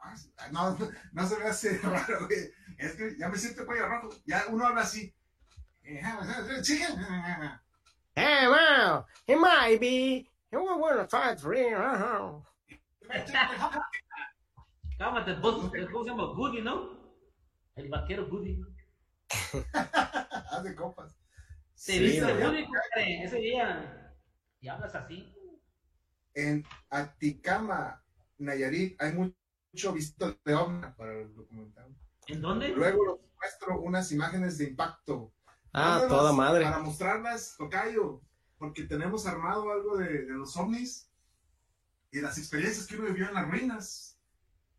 Ah, No, (laughs) no se me hace (laughs) raro, güey. Es que ya me siento cuello rojo. Ya uno habla así. Eh, Hey, well, it might be. Try to read, uh-huh. Cálmate, vos, ¿cómo se llama? Goody, ¿no? El vaquero Goody. (laughs) Haz de copas. ¿Te Sí, viste. Goody, compadre, ese día? Y hablas así. En Aticama, Nayarit, hay mucho visto de ovni para el documental. ¿En dónde? Luego les muestro unas imágenes de impacto. Ah, toda madre. Para mostrarlas, Tocayo, porque tenemos armado algo de, de los ovnis y las experiencias que uno vivió en las ruinas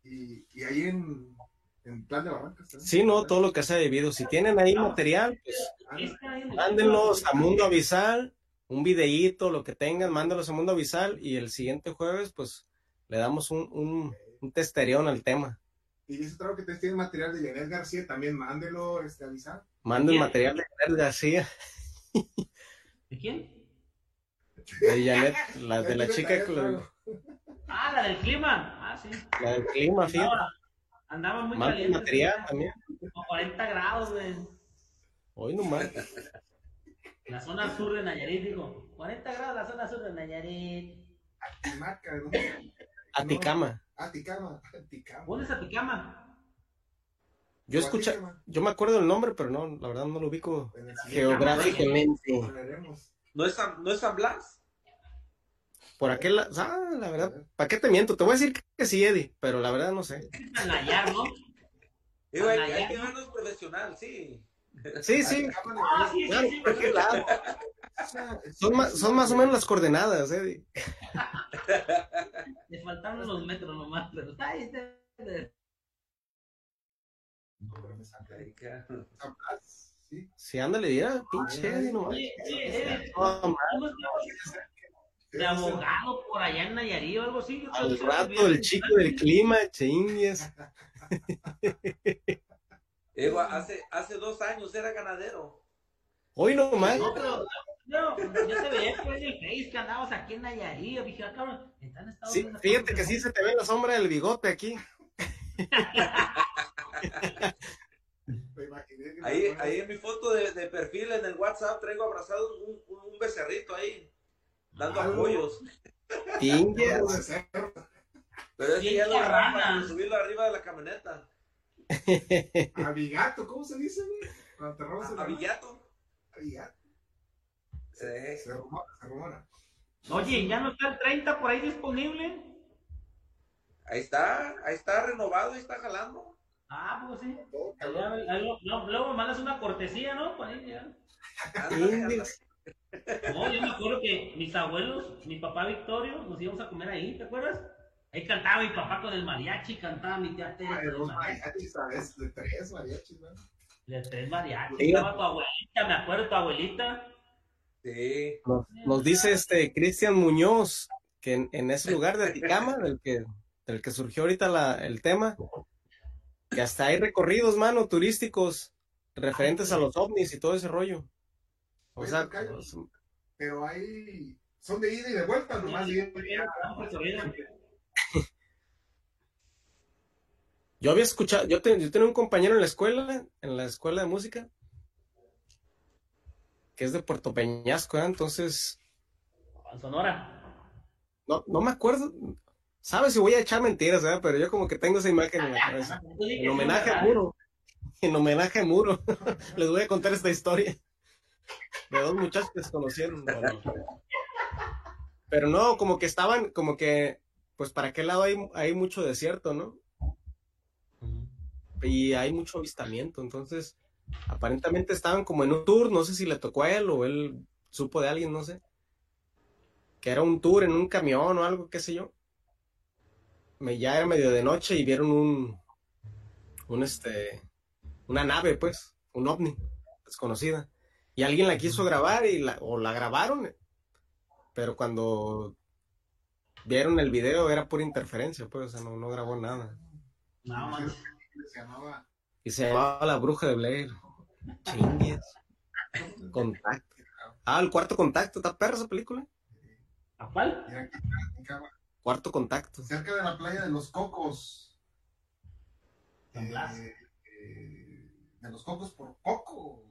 y, y ahí en, en Plan de Barrancas. ¿eh? Sí, no, todo lo que se ha vivido. Si tienen ahí material, pues el- mándenlos a Mundo Avisal, un videíto, lo que tengan, mándenlos a Mundo Avisal y el siguiente jueves, pues le damos un, un, un testerión al tema. Y ese trago que te tiene material de Janet García, también mándelo este, avisar. Manden Bien. material de Janet García, ¿De quién? De Janet, la de la chica que lo, Ah, la del clima. Ah, sí. la del clima, fíjate. Andaba, andaba muy Manden caliente. material también. Como 40 grados, güey. Hoy nomás. La zona sur de Nayarit, digo. 40 grados la zona sur de Nayarit. Maca, ¿no? Aticama. Aticama, Aticama. ¿Dónde es Aticama? Yo escucha, yo me acuerdo el nombre, pero no, la verdad no lo ubico geográficamente. ¿No es San, no es San Blas? Por aquel, la- ah, la verdad, ¿para qué te miento? Te voy a decir que sí, Eddie, pero la verdad no sé. En Nayar, ¿no? Digo, hay, Anaya. hay que vernos profesional, sí. Sí, sí, (laughs) Ah, sí, claro, sí, sí. por aquel lado. Son más, son más o menos las coordenadas, ¿eh? (laughs) Le faltaron los metros nomás, pero está ahí. Está ahí. Sí. Si ándale, mira, pinche No, de abogado por allá en Nayarit o algo así. Yo creo Al rato el chico del clima, chingues. (laughs) Digo, hace, hace dos años era ganadero. Hoy nomás. No, pero no, yo te veía por el Face que andabas aquí en Nayarit. Dije, ah, cabrón, Estados Sí, Unidos. fíjate que sí se te ve la sombra del bigote aquí. (laughs) (laughs) Me imaginé que Ahí, me ahí en mi foto de, de perfil en el WhatsApp traigo abrazado un, un, un becerrito ahí, dando apoyos. Chingues. Algo de cerro. Pero es que ya lo carranas. subirlo arriba de la camioneta. Abigato, ¿cómo se dice, güey? Cuando te robas el A Villato. Abigato. Sí. Se rumora, se rumora. Oye, ¿ya no está el 30 por ahí disponible? Ahí está, ahí está renovado, ahí está jalando. Ah, pues sí. Luego, luego me mandas una cortesía, ¿no? Por ahí, ya. No, yo me acuerdo que mis abuelos, mi papá Victorio, nos íbamos a comer ahí, ¿te acuerdas? Ahí cantaba mi papá con el mariachi, cantaba mi tía Tere dos mariachi. mariachis, ¿sabes? De tres mariachis, ¿no? De tres mariachis. Sí. Estaba tu abuelita, me acuerdo tu abuelita. Sí. Nos, nos dice este Cristian Muñoz que en, en ese lugar de Aticama, del que, del que surgió ahorita la, el tema, que hasta hay recorridos, mano, turísticos referentes a los ovnis y todo ese rollo. O Oye, sea, tocayo. pues, Pero ahí son de ida y de vuelta, nomás ya. (laughs) yo había escuchado, yo, te- yo tenía un compañero en la escuela, en la escuela de música, que es de Puerto Peñasco, ¿eh? entonces En Sonora. no, no me acuerdo, sabes si voy a echar mentiras, ¿verdad? pero yo como que tengo esa imagen en la cabeza. (laughs) En homenaje a Muro. En homenaje a Muro. (laughs) Les voy a contar esta historia. De dos muchachos que se conocieron. Bueno. Pero no, como que estaban, como que, pues para qué lado hay, hay mucho desierto, ¿no? Y hay mucho avistamiento. Entonces, aparentemente estaban como en un tour, no sé si le tocó a él o él supo de alguien, no sé. Que era un tour en un camión o algo, qué sé yo. Me, ya era medio de noche y vieron un, un este, una nave, pues, un ovni desconocida. Y alguien la quiso grabar y la, o la grabaron, pero cuando vieron el video era pura interferencia, pues, o sea, no, no grabó nada. No, man. Se llamaba Y se llamaba La Bruja de Blair. Chingues. Contacto. Ah, el cuarto contacto, ¿está perra esa película? ¿A cuál? Cuarto contacto. cerca de la playa de los Cocos. Eh, eh, de los Cocos por Coco.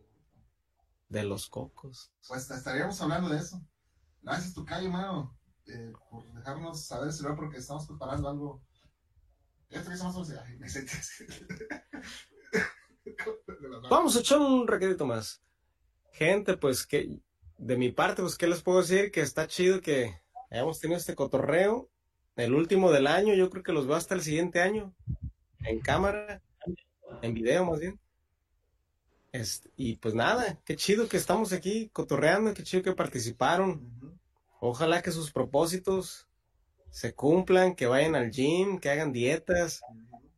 De los cocos. Pues estaríamos hablando de eso. Gracias, tu calle, mano, eh, por dejarnos saber si porque estamos preparando algo. Esto que estamos haciendo. Ay, me las- (laughs) (laughs) Vamos a echar un requerito más. Gente, pues que de mi parte, pues qué les puedo decir que está chido que hayamos tenido este cotorreo, el último del año, yo creo que los veo hasta el siguiente año, en cámara, en video más bien. Este, y pues nada, qué chido que estamos aquí cotorreando, qué chido que participaron. Ojalá que sus propósitos se cumplan, que vayan al gym, que hagan dietas,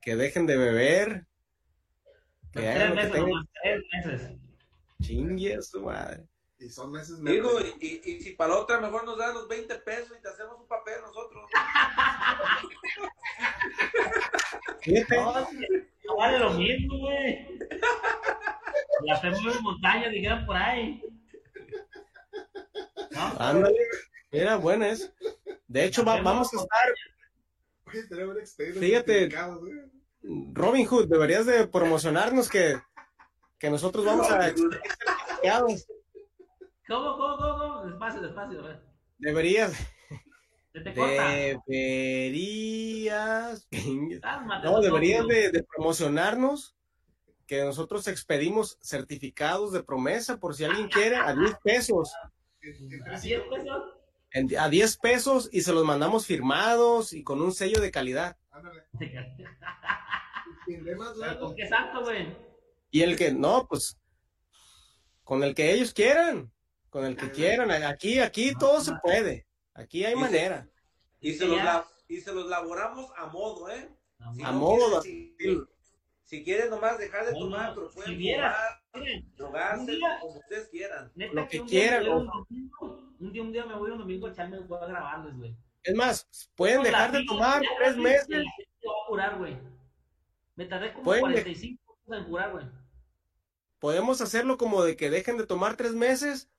que dejen de beber, que Tres hagan lo que meses tengan. nomás, tres meses. Chingue a su madre. Y son meses Digo, y, y, y si para la otra mejor nos dan los 20 pesos y te hacemos un papel nosotros. No, no vale lo mismo, güey. La hacemos en montaña, dijeron por ahí. ¿No? ándale. Mira, buena es. De hecho, va- vamos a estar, Fíjate. Robin Hood, deberías de promocionarnos que, que nosotros vamos a... ¿Cómo, cómo, cómo, cómo? Despacio, despacio. Deberías, Se te corta. deberías... Cálmate, No, deberías de, de promocionarnos que nosotros expedimos certificados de promesa por si alguien quiere a 10 pesos. ¿A tres 10 hijos. pesos? En- a 10 pesos y se los mandamos firmados y con un sello de calidad. Ándale. Y de más ¿Pero largo. con qué santo, güey? Y el que, no, pues, con el que ellos quieran. Con el que quieran. Aquí, aquí todo se puede. Aquí hay Y se- manera. Y se, los y se los laboramos a modo, ¿eh? Si A no modo, quieren- Si, si quieren nomás dejar de tomar, no, pero si pueden vieras, miren, drogarse, día- como ustedes quieran. neta Lo que día quieran, o- un día, un día me voy un domingo a echarme, voy a grabarles, güey. Es más, pueden Con dejar de tomar ya tres la meses. gente va a curar, güey. Me tardé como Pueden de- 45 minutos en curar, güey. Podemos hacerlo como de que dejen de tomar tres meses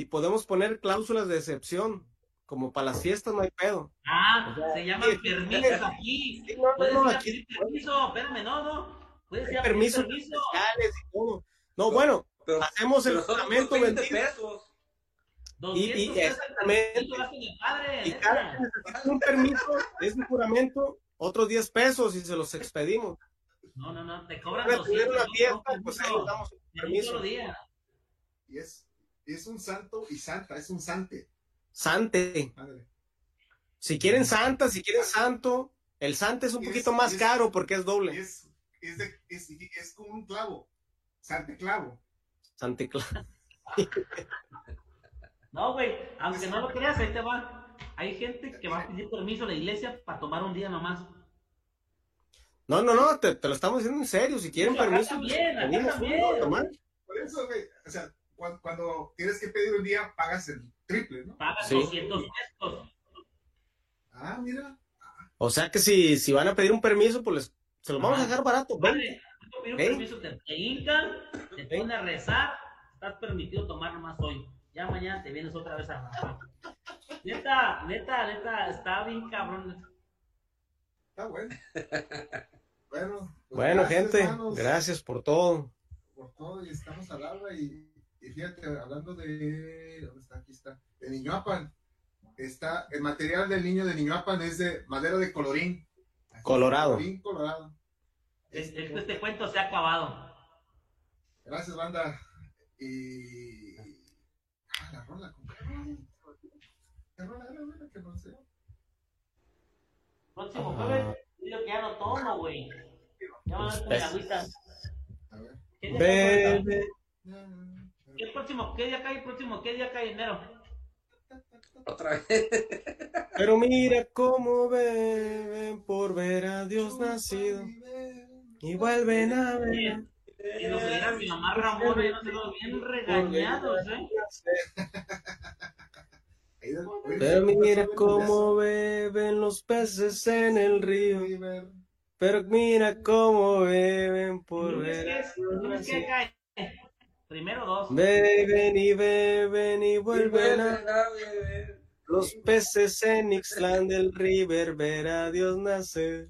y podemos poner cláusulas de excepción. Como para las fiestas no hay pedo. Ah, O sea, se llaman sí, permisos aquí. Sí, no, no, Puedes no, aquí pedir permiso, espérame, no, no. Puedes ir permisos permiso. y todo. No, bueno, Pero, hacemos el pero son juramento 20 bendito. pesos. 200 Y- y exactamente. el padre, Y cada necesite un permiso, es un juramento, otros 10 pesos y se los expedimos. No, no, no, te cobran Para tener 200. una fiesta, pues ahí damos un permiso. solo día. Y es, un santo y santa, es un sante. Sante. Madre. Si quieren santa, si quieren santo, el sante es un Es- poquito más es- caro porque es doble. es, es, de- es, es como un clavo. Sante clavo. Sante Cla- (laughs) No, güey, aunque no lo creas, ahí te va. Hay gente que va a pedir permiso a la iglesia para tomar un día nomás. No, no, no, te, te lo estamos diciendo en serio. Si quieren Sí, acá permiso, también, acá también. uno, tomar. Por eso, güey, o sea, cuando, cuando tienes que pedir un día, pagas el triple, ¿no? Pagas Sí. 200 pesos. Ah, mira. O sea que si, si van a pedir un permiso, pues les, se los vamos a dejar barato. Vale, tú pides un ¿Eh? permiso, te, te hincan, te ponen a rezar, estás permitido tomar nomás hoy. Ya mañana te vienes otra vez a rajar. Neta, neta, neta, está bien cabrón. Está bueno. Bueno, pues Bueno, gracias, gente, hermanos, gracias por todo. por todo y estamos al agua y, y fíjate, hablando de, ¿dónde está? Aquí está, de Niñoapan. Está, el material del niño de Niñoapan es de madera de colorín. Colorado. Colorín colorado. Este, este, este cuento se ha acabado. Gracias, banda. Y. Ah, la rola, ¿con qué rola? ¿Qué rola era, güey? Que no sé. Próximo jueves, digo que ya no tomo, güey. Ya van a ver con mi agüita. A ver. Bebe. ¿Qué próximo? ¿Qué día cae? Próximo, ¿qué día cae enero? Otra vez. Pero mira cómo beben por ver a Dios nacido y vuelven a ver. Y nos dirá mi mamá Ramona y nosotros bien regañados, ¿eh? Pero mira cómo beben los peces en el río. Pero mira cómo beben por ver ¿qué a es? Dios Lunes, ¿qué nacido. Primero dos. Beben y beben y vuelven a a beber. los peces en Ixtlán del River ver a Dios nacer.